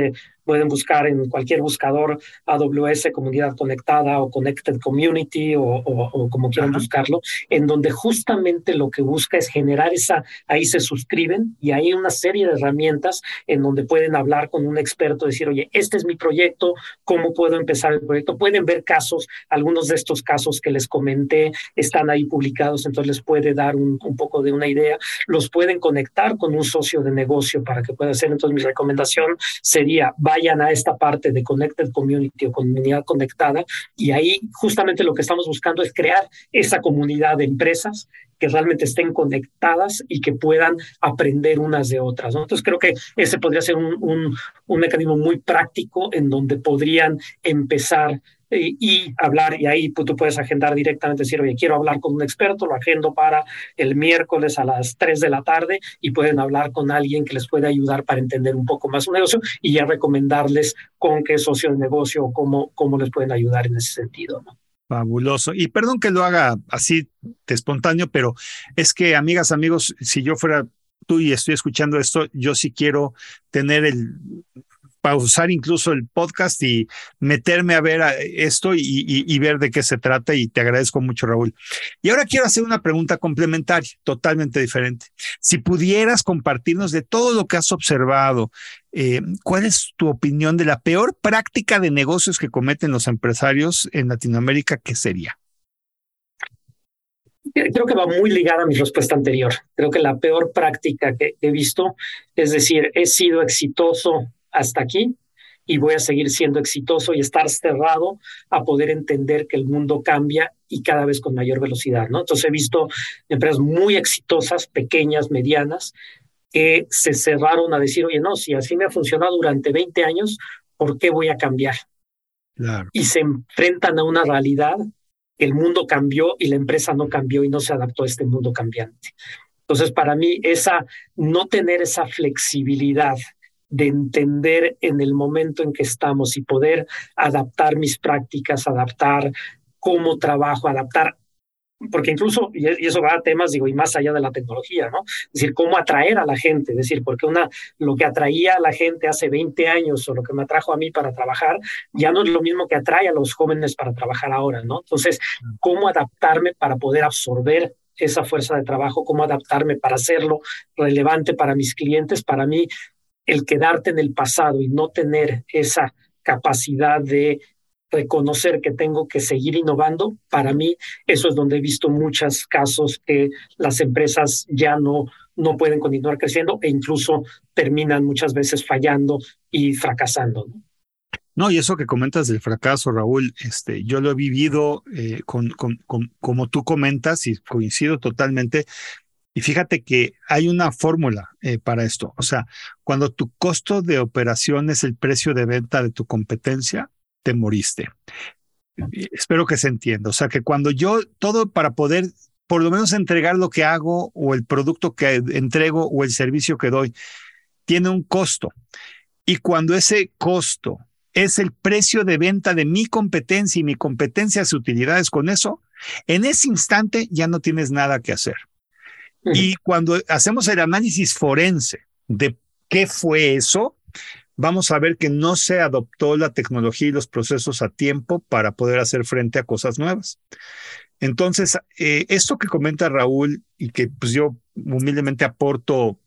pueden buscar en cualquier buscador AWS Comunidad Conectada o Connected Community o, como quieran buscarlo, en donde justamente lo que busca es generar esa, ahí se suscriben y hay una serie de herramientas en donde pueden hablar con un experto, decir, oye, este es mi proyecto, ¿cómo puedo empezar el proyecto? Pueden ver casos, algunos de estos casos que les comenté están ahí publicados, entonces les puede dar un, un poco de una idea, los pueden conectar con un socio de negocio para que pueda hacer, entonces mi recomendación sería, vayan a esta parte de Connected Community o comunidad conectada y ahí justamente lo que estamos buscando es crear esa comunidad de empresas que realmente estén conectadas y que puedan aprender unas de otras. Entonces creo que ese podría ser un, un, un mecanismo muy práctico en donde podrían empezar y, hablar, y ahí tú puedes agendar directamente, decir, oye, quiero hablar con un experto, lo agendo para el miércoles a las 3 de la tarde y pueden hablar con alguien que les pueda ayudar para entender un poco más su negocio y ya recomendarles con qué socio de negocio o cómo, cómo les pueden ayudar en ese sentido. Fabuloso. Y perdón que lo haga así de espontáneo, pero es que, amigas, amigos, si yo fuera tú y estoy escuchando esto, yo sí quiero tener el pausar incluso el podcast y meterme a ver esto y, ver de qué se trata y te agradezco mucho, Raúl. Y ahora quiero hacer una pregunta complementaria, totalmente diferente. Si pudieras compartirnos de todo lo que has observado, eh, ¿cuál es tu opinión de la peor práctica de negocios que cometen los empresarios en Latinoamérica? ¿Qué sería? creo que va muy ligada a mi respuesta anterior. Creo que la peor práctica que he visto es decir, he sido exitoso hasta aquí y voy a seguir siendo exitoso y estar cerrado a poder entender que el mundo cambia y cada vez con mayor velocidad, ¿no? Entonces he visto empresas muy exitosas, pequeñas, medianas, que se cerraron a decir, oye, no, si así me ha funcionado durante 20 años, ¿por qué voy a cambiar? Y se enfrentan a una realidad que el mundo cambió y la empresa no cambió y no se adaptó a este mundo cambiante. Entonces, para mí, esa, no tener esa flexibilidad de entender en el momento en que estamos y poder adaptar mis prácticas, adaptar cómo trabajo, adaptar porque incluso, y eso va a temas, digo, y más allá de la tecnología, ¿no? Es decir, cómo atraer a la gente, es decir, porque una, lo que atraía a la gente hace 20 años o lo que me atrajo a mí para trabajar, ya no es lo mismo que atrae a los jóvenes para trabajar ahora, ¿no? Entonces, cómo adaptarme para poder absorber esa fuerza de trabajo, cómo adaptarme para hacerlo relevante para mis clientes, para mí el quedarte en el pasado y no tener esa capacidad de reconocer que tengo que seguir innovando, para mí eso es donde he visto muchos casos que las empresas ya no, no pueden continuar creciendo e incluso terminan muchas veces fallando y fracasando. ¿no? y eso que comentas del fracaso, Raúl, este, yo lo he vivido eh, con, con, como tú comentas y coincido totalmente. Y fíjate que hay una fórmula eh, para esto. O sea, cuando tu costo de operación es el precio de venta de tu competencia, te moriste. Espero que se entienda. O sea, que cuando yo, todo para poder por lo menos entregar lo que hago o el producto que entrego o el servicio que doy, tiene un costo. Y cuando ese costo es el precio de venta de mi competencia y mi competencia hace utilidades con eso, en ese instante ya no tienes nada que hacer. Y cuando hacemos el análisis forense de qué fue eso, vamos a ver que no se adoptó la tecnología y los procesos a tiempo para poder hacer frente a cosas nuevas. Entonces, eh, esto que comenta Raúl y que pues yo humildemente aporto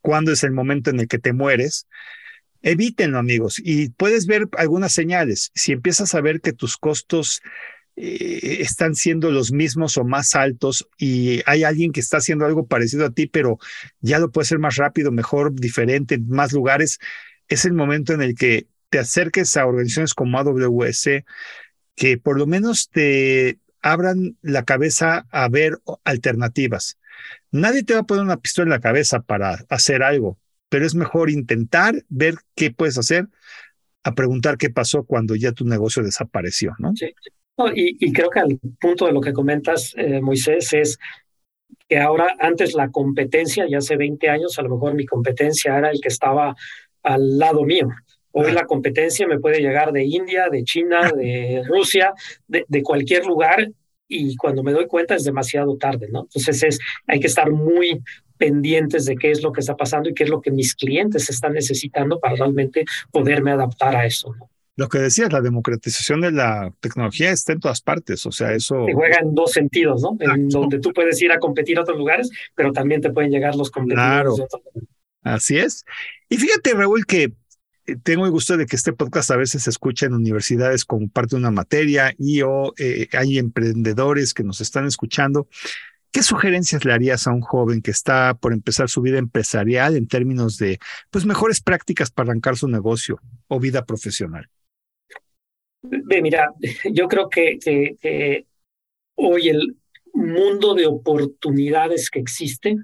cuándo es el momento en el que te mueres, evítenlo amigos y puedes ver algunas señales. Si empiezas a ver que tus costos eh, están siendo los mismos o más altos y hay alguien que está haciendo algo parecido a ti, pero ya lo puede hacer más rápido, mejor, diferente, en más lugares, es el momento en el que te acerques a organizaciones como AWS que por lo menos te abran la cabeza a ver alternativas. Nadie te va a poner una pistola en la cabeza para hacer algo, pero es mejor intentar ver qué puedes hacer a preguntar qué pasó cuando ya tu negocio desapareció, ¿no? Sí. Y, creo que al punto de lo que comentas, eh, Moisés, es que ahora, antes la competencia, ya hace 20 años, a lo mejor mi competencia era el que estaba al lado mío. Hoy la competencia me puede llegar de India, de China, de Rusia, de, de, cualquier lugar y cuando me doy cuenta es demasiado tarde, ¿no? Entonces es, hay que estar muy pendientes de qué es lo que está pasando y qué es lo que mis clientes están necesitando para realmente poderme adaptar a eso, ¿no? Lo que decías, la democratización de la tecnología está en todas partes, o sea, eso... Se juega en dos sentidos, ¿no? En donde tú puedes ir a competir a otros lugares, pero también te pueden llegar los competidores claro. Así es. Y fíjate, Raúl, que eh, tengo el gusto de que este podcast a veces se escucha en universidades como parte de una materia y o eh, hay emprendedores que nos están escuchando. ¿Qué sugerencias le harías a un joven que está por empezar su vida empresarial en términos de pues mejores prácticas para arrancar su negocio o vida profesional? Mira, yo creo que, que hoy el mundo de oportunidades que existe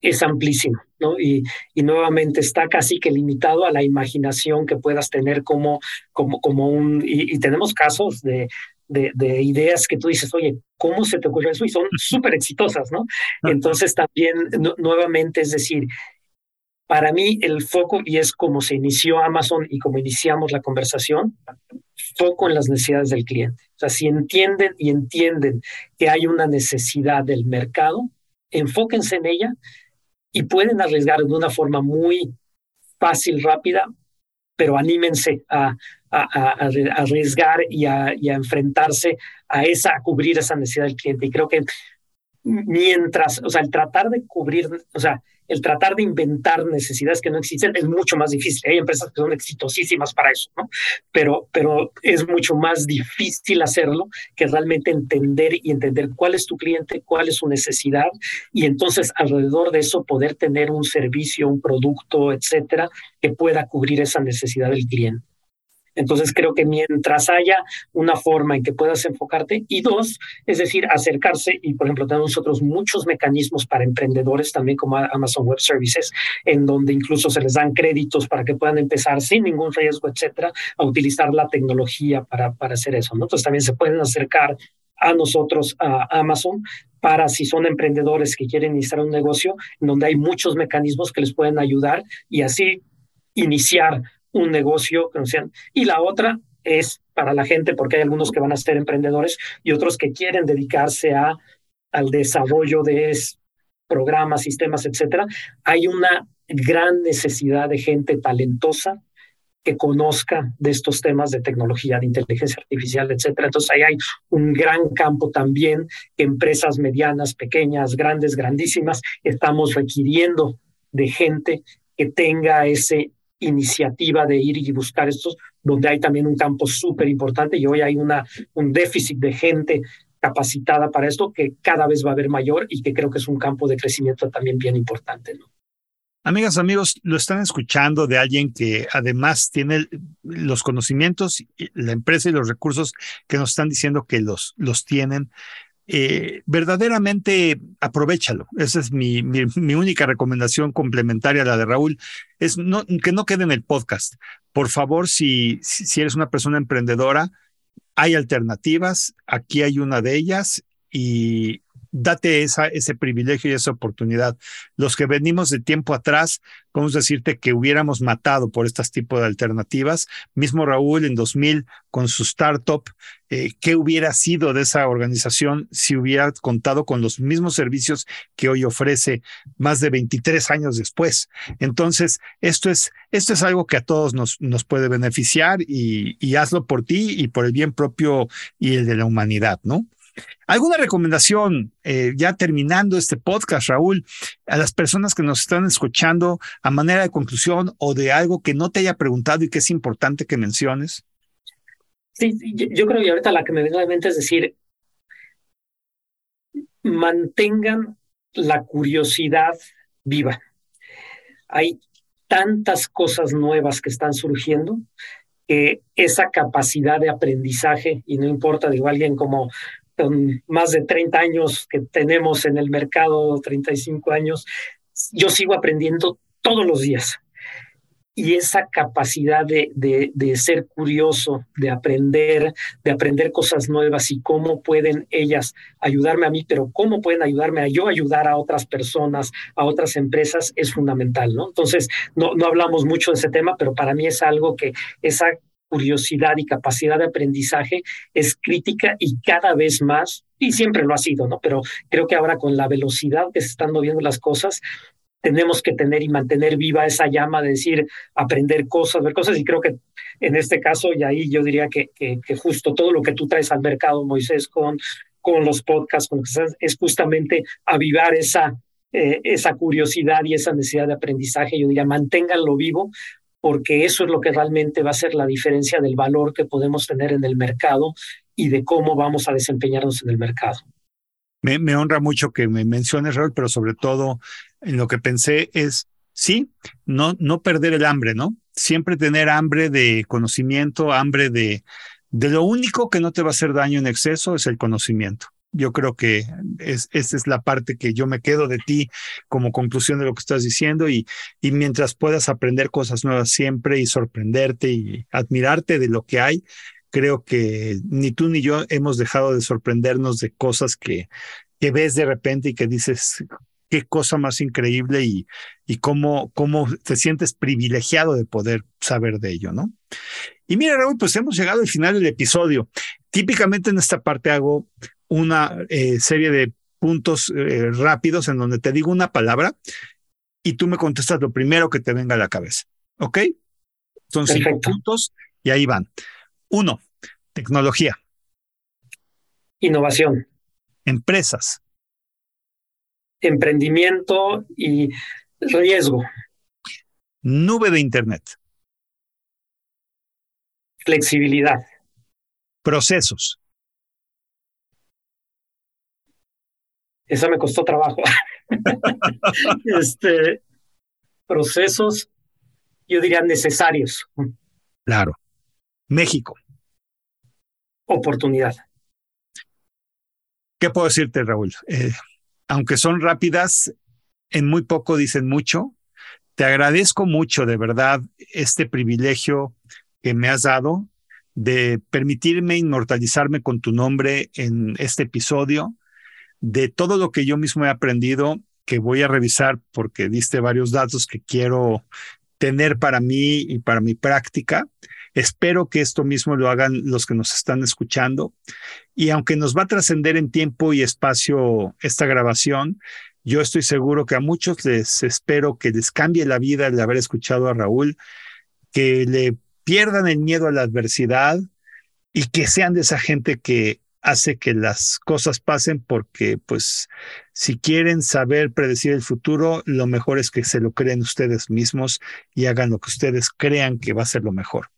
es amplísimo, ¿no? Y, y, nuevamente está casi que limitado a la imaginación que puedas tener como, como, como un... Y, tenemos casos de, de, de, ideas que tú dices, oye, ¿cómo se te ocurrió eso? Y son súper exitosas, ¿no? Entonces también, nuevamente, es decir, para mí el foco, y es como se inició Amazon y como iniciamos la conversación, foco en las necesidades del cliente. O sea, si entienden y entienden que hay una necesidad del mercado, enfóquense en ella y pueden arriesgar de una forma muy fácil, rápida, pero anímense a, a, arriesgar y y a, enfrentarse a esa, a cubrir esa necesidad del cliente. Y creo que mientras, o sea, el tratar de cubrir, o sea, el tratar de inventar necesidades que no existen es mucho más difícil. Hay empresas que son exitosísimas para eso, ¿no? Pero, pero es mucho más difícil hacerlo que realmente entender y entender cuál es tu cliente, cuál es su necesidad y entonces alrededor de eso poder tener un servicio, un producto, etcétera, que pueda cubrir esa necesidad del cliente. Entonces creo que mientras haya una forma en que puedas enfocarte y dos, es decir, acercarse y por ejemplo tenemos nosotros muchos mecanismos para emprendedores también como Amazon Web Services, en donde incluso se les dan créditos para que puedan empezar sin ningún riesgo, etcétera, a utilizar la tecnología para, para hacer eso. Entonces también se pueden acercar a nosotros, a Amazon, para si son emprendedores que quieren iniciar un negocio, en donde hay muchos mecanismos que les pueden ayudar y así iniciar un negocio Y la otra es para la gente, porque hay algunos que van a ser emprendedores y otros que quieren dedicarse a, al desarrollo de programas, sistemas, etcétera. Hay una gran necesidad de gente talentosa que conozca de estos temas de tecnología, de inteligencia artificial, etcétera. Entonces ahí hay un gran campo también que empresas medianas, pequeñas, grandes, grandísimas, estamos requiriendo de gente que tenga ese iniciativa de ir y buscar estos donde hay también un campo súper importante y hoy hay una, un déficit de gente capacitada para esto que cada vez va a haber mayor y que creo que es un campo de crecimiento también bien importante. ¿no? Amigas, amigos, lo están escuchando de alguien que además tiene los conocimientos, la empresa y los recursos que nos están diciendo que los, los tienen. Eh, verdaderamente aprovechalo. Esa es mi, mi, única recomendación complementaria a la de Raúl. Es no, que no quede en el podcast. Por favor, si, si eres una persona emprendedora, hay alternativas. Aquí hay una de ellas y date esa, ese privilegio y esa oportunidad. Los que venimos de tiempo atrás, podemos decirte que hubiéramos matado por este tipo de alternativas. Mismo Raúl en 2000 con su startup, eh, ¿qué hubiera sido de esa organización si hubiera contado con los mismos servicios que hoy ofrece más de 23 años después? Entonces, esto es, esto es algo que a todos nos, nos puede beneficiar y, y hazlo por ti y por el bien propio y el de la humanidad, ¿no? ¿Alguna recomendación, eh, ya terminando este podcast, Raúl, a las personas que nos están escuchando a manera de conclusión o de algo que no te haya preguntado y que es importante que menciones? Sí, yo, creo que ahorita la que me viene a la mente es decir, mantengan la curiosidad viva. Hay tantas cosas nuevas que están surgiendo que esa capacidad de aprendizaje, y no importa, digo, alguien como con más de 30 años que tenemos en el mercado, 35 años, yo sigo aprendiendo todos los días. Y esa capacidad de, de, de, ser curioso, de aprender, de aprender cosas nuevas y cómo pueden ellas ayudarme a mí, pero cómo pueden ayudarme a yo ayudar a otras personas, a otras empresas, es fundamental, ¿no? Entonces, no, no hablamos mucho de ese tema, pero para mí es algo que esa curiosidad y capacidad de aprendizaje es crítica y cada vez más, y siempre lo ha sido, ¿no? Pero creo que ahora con la velocidad que se están moviendo las cosas, tenemos que tener y mantener viva esa llama de decir, aprender cosas, ver cosas, y creo que en este caso, y ahí yo diría que, que, justo todo lo que tú traes al mercado, Moisés, con, con los podcasts, con es justamente avivar esa, eh, esa curiosidad y esa necesidad de aprendizaje, yo diría, manténganlo vivo, porque eso es lo que realmente va a ser la diferencia del valor que podemos tener en el mercado y de cómo vamos a desempeñarnos en el mercado. Me, honra mucho que me menciones, Raúl, pero sobre todo en lo que pensé es, sí, no, no perder el hambre, ¿no? Siempre tener hambre de conocimiento, hambre de, de lo único que no te va a hacer daño en exceso es el conocimiento. Yo creo que es, esa es la parte que yo me quedo de ti como conclusión de lo que estás diciendo y, y mientras puedas aprender cosas nuevas siempre y sorprenderte y admirarte de lo que hay, creo que ni tú ni yo hemos dejado de sorprendernos de cosas que, que ves de repente y que dices, qué cosa más increíble y, y cómo, cómo te sientes privilegiado de poder saber de ello, ¿no? Y mira, Raúl, pues hemos llegado al final del episodio. Típicamente en esta parte hago una eh, serie de puntos eh, rápidos en donde te digo una palabra y tú me contestas lo primero que te venga a la cabeza. ¿Ok? Son cinco puntos y ahí van. Uno, tecnología. Innovación. Empresas. Emprendimiento y riesgo. Nube de Internet. Flexibilidad. Procesos. Esa me costó trabajo. este, procesos, yo diría, necesarios. Claro. México. Oportunidad. ¿Qué puedo decirte, Raúl? Eh, aunque son rápidas, en muy poco dicen mucho. Te agradezco mucho, de verdad, este privilegio que me has dado de permitirme inmortalizarme con tu nombre en este episodio de todo lo que yo mismo he aprendido, que voy a revisar porque diste varios datos que quiero tener para mí y para mi práctica. Espero que esto mismo lo hagan los que nos están escuchando. Y aunque nos va a trascender en tiempo y espacio esta grabación, yo estoy seguro que a muchos les espero que les cambie la vida el haber escuchado a Raúl, que le pierdan el miedo a la adversidad y que sean de esa gente que hace que las cosas pasen porque pues si quieren saber predecir el futuro, lo mejor es que se lo creen ustedes mismos y hagan lo que ustedes crean que va a ser lo mejor.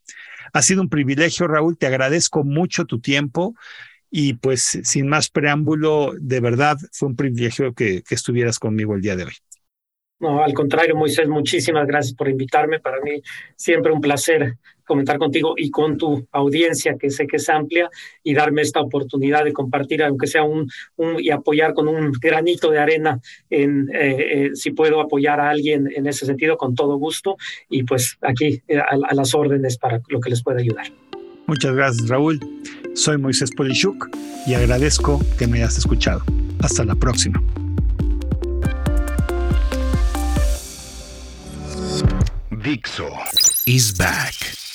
Ha sido un privilegio, Raúl. Te agradezco mucho tu tiempo. Y pues sin más preámbulo, de verdad fue un privilegio que, que estuvieras conmigo el día de hoy. No, al contrario, Moisés, muchísimas gracias por invitarme. Para mí siempre un placer comentar contigo y con tu audiencia, que sé que es amplia, y darme esta oportunidad de compartir, aunque sea un, y apoyar con un granito de arena, en eh, eh, si puedo apoyar a alguien en ese sentido, con todo gusto. Y pues aquí eh, a, a las órdenes para lo que les pueda ayudar. Muchas gracias, Raúl. Soy Moisés Polishuk y agradezco que me hayas escuchado. Hasta la próxima. Dixo is back.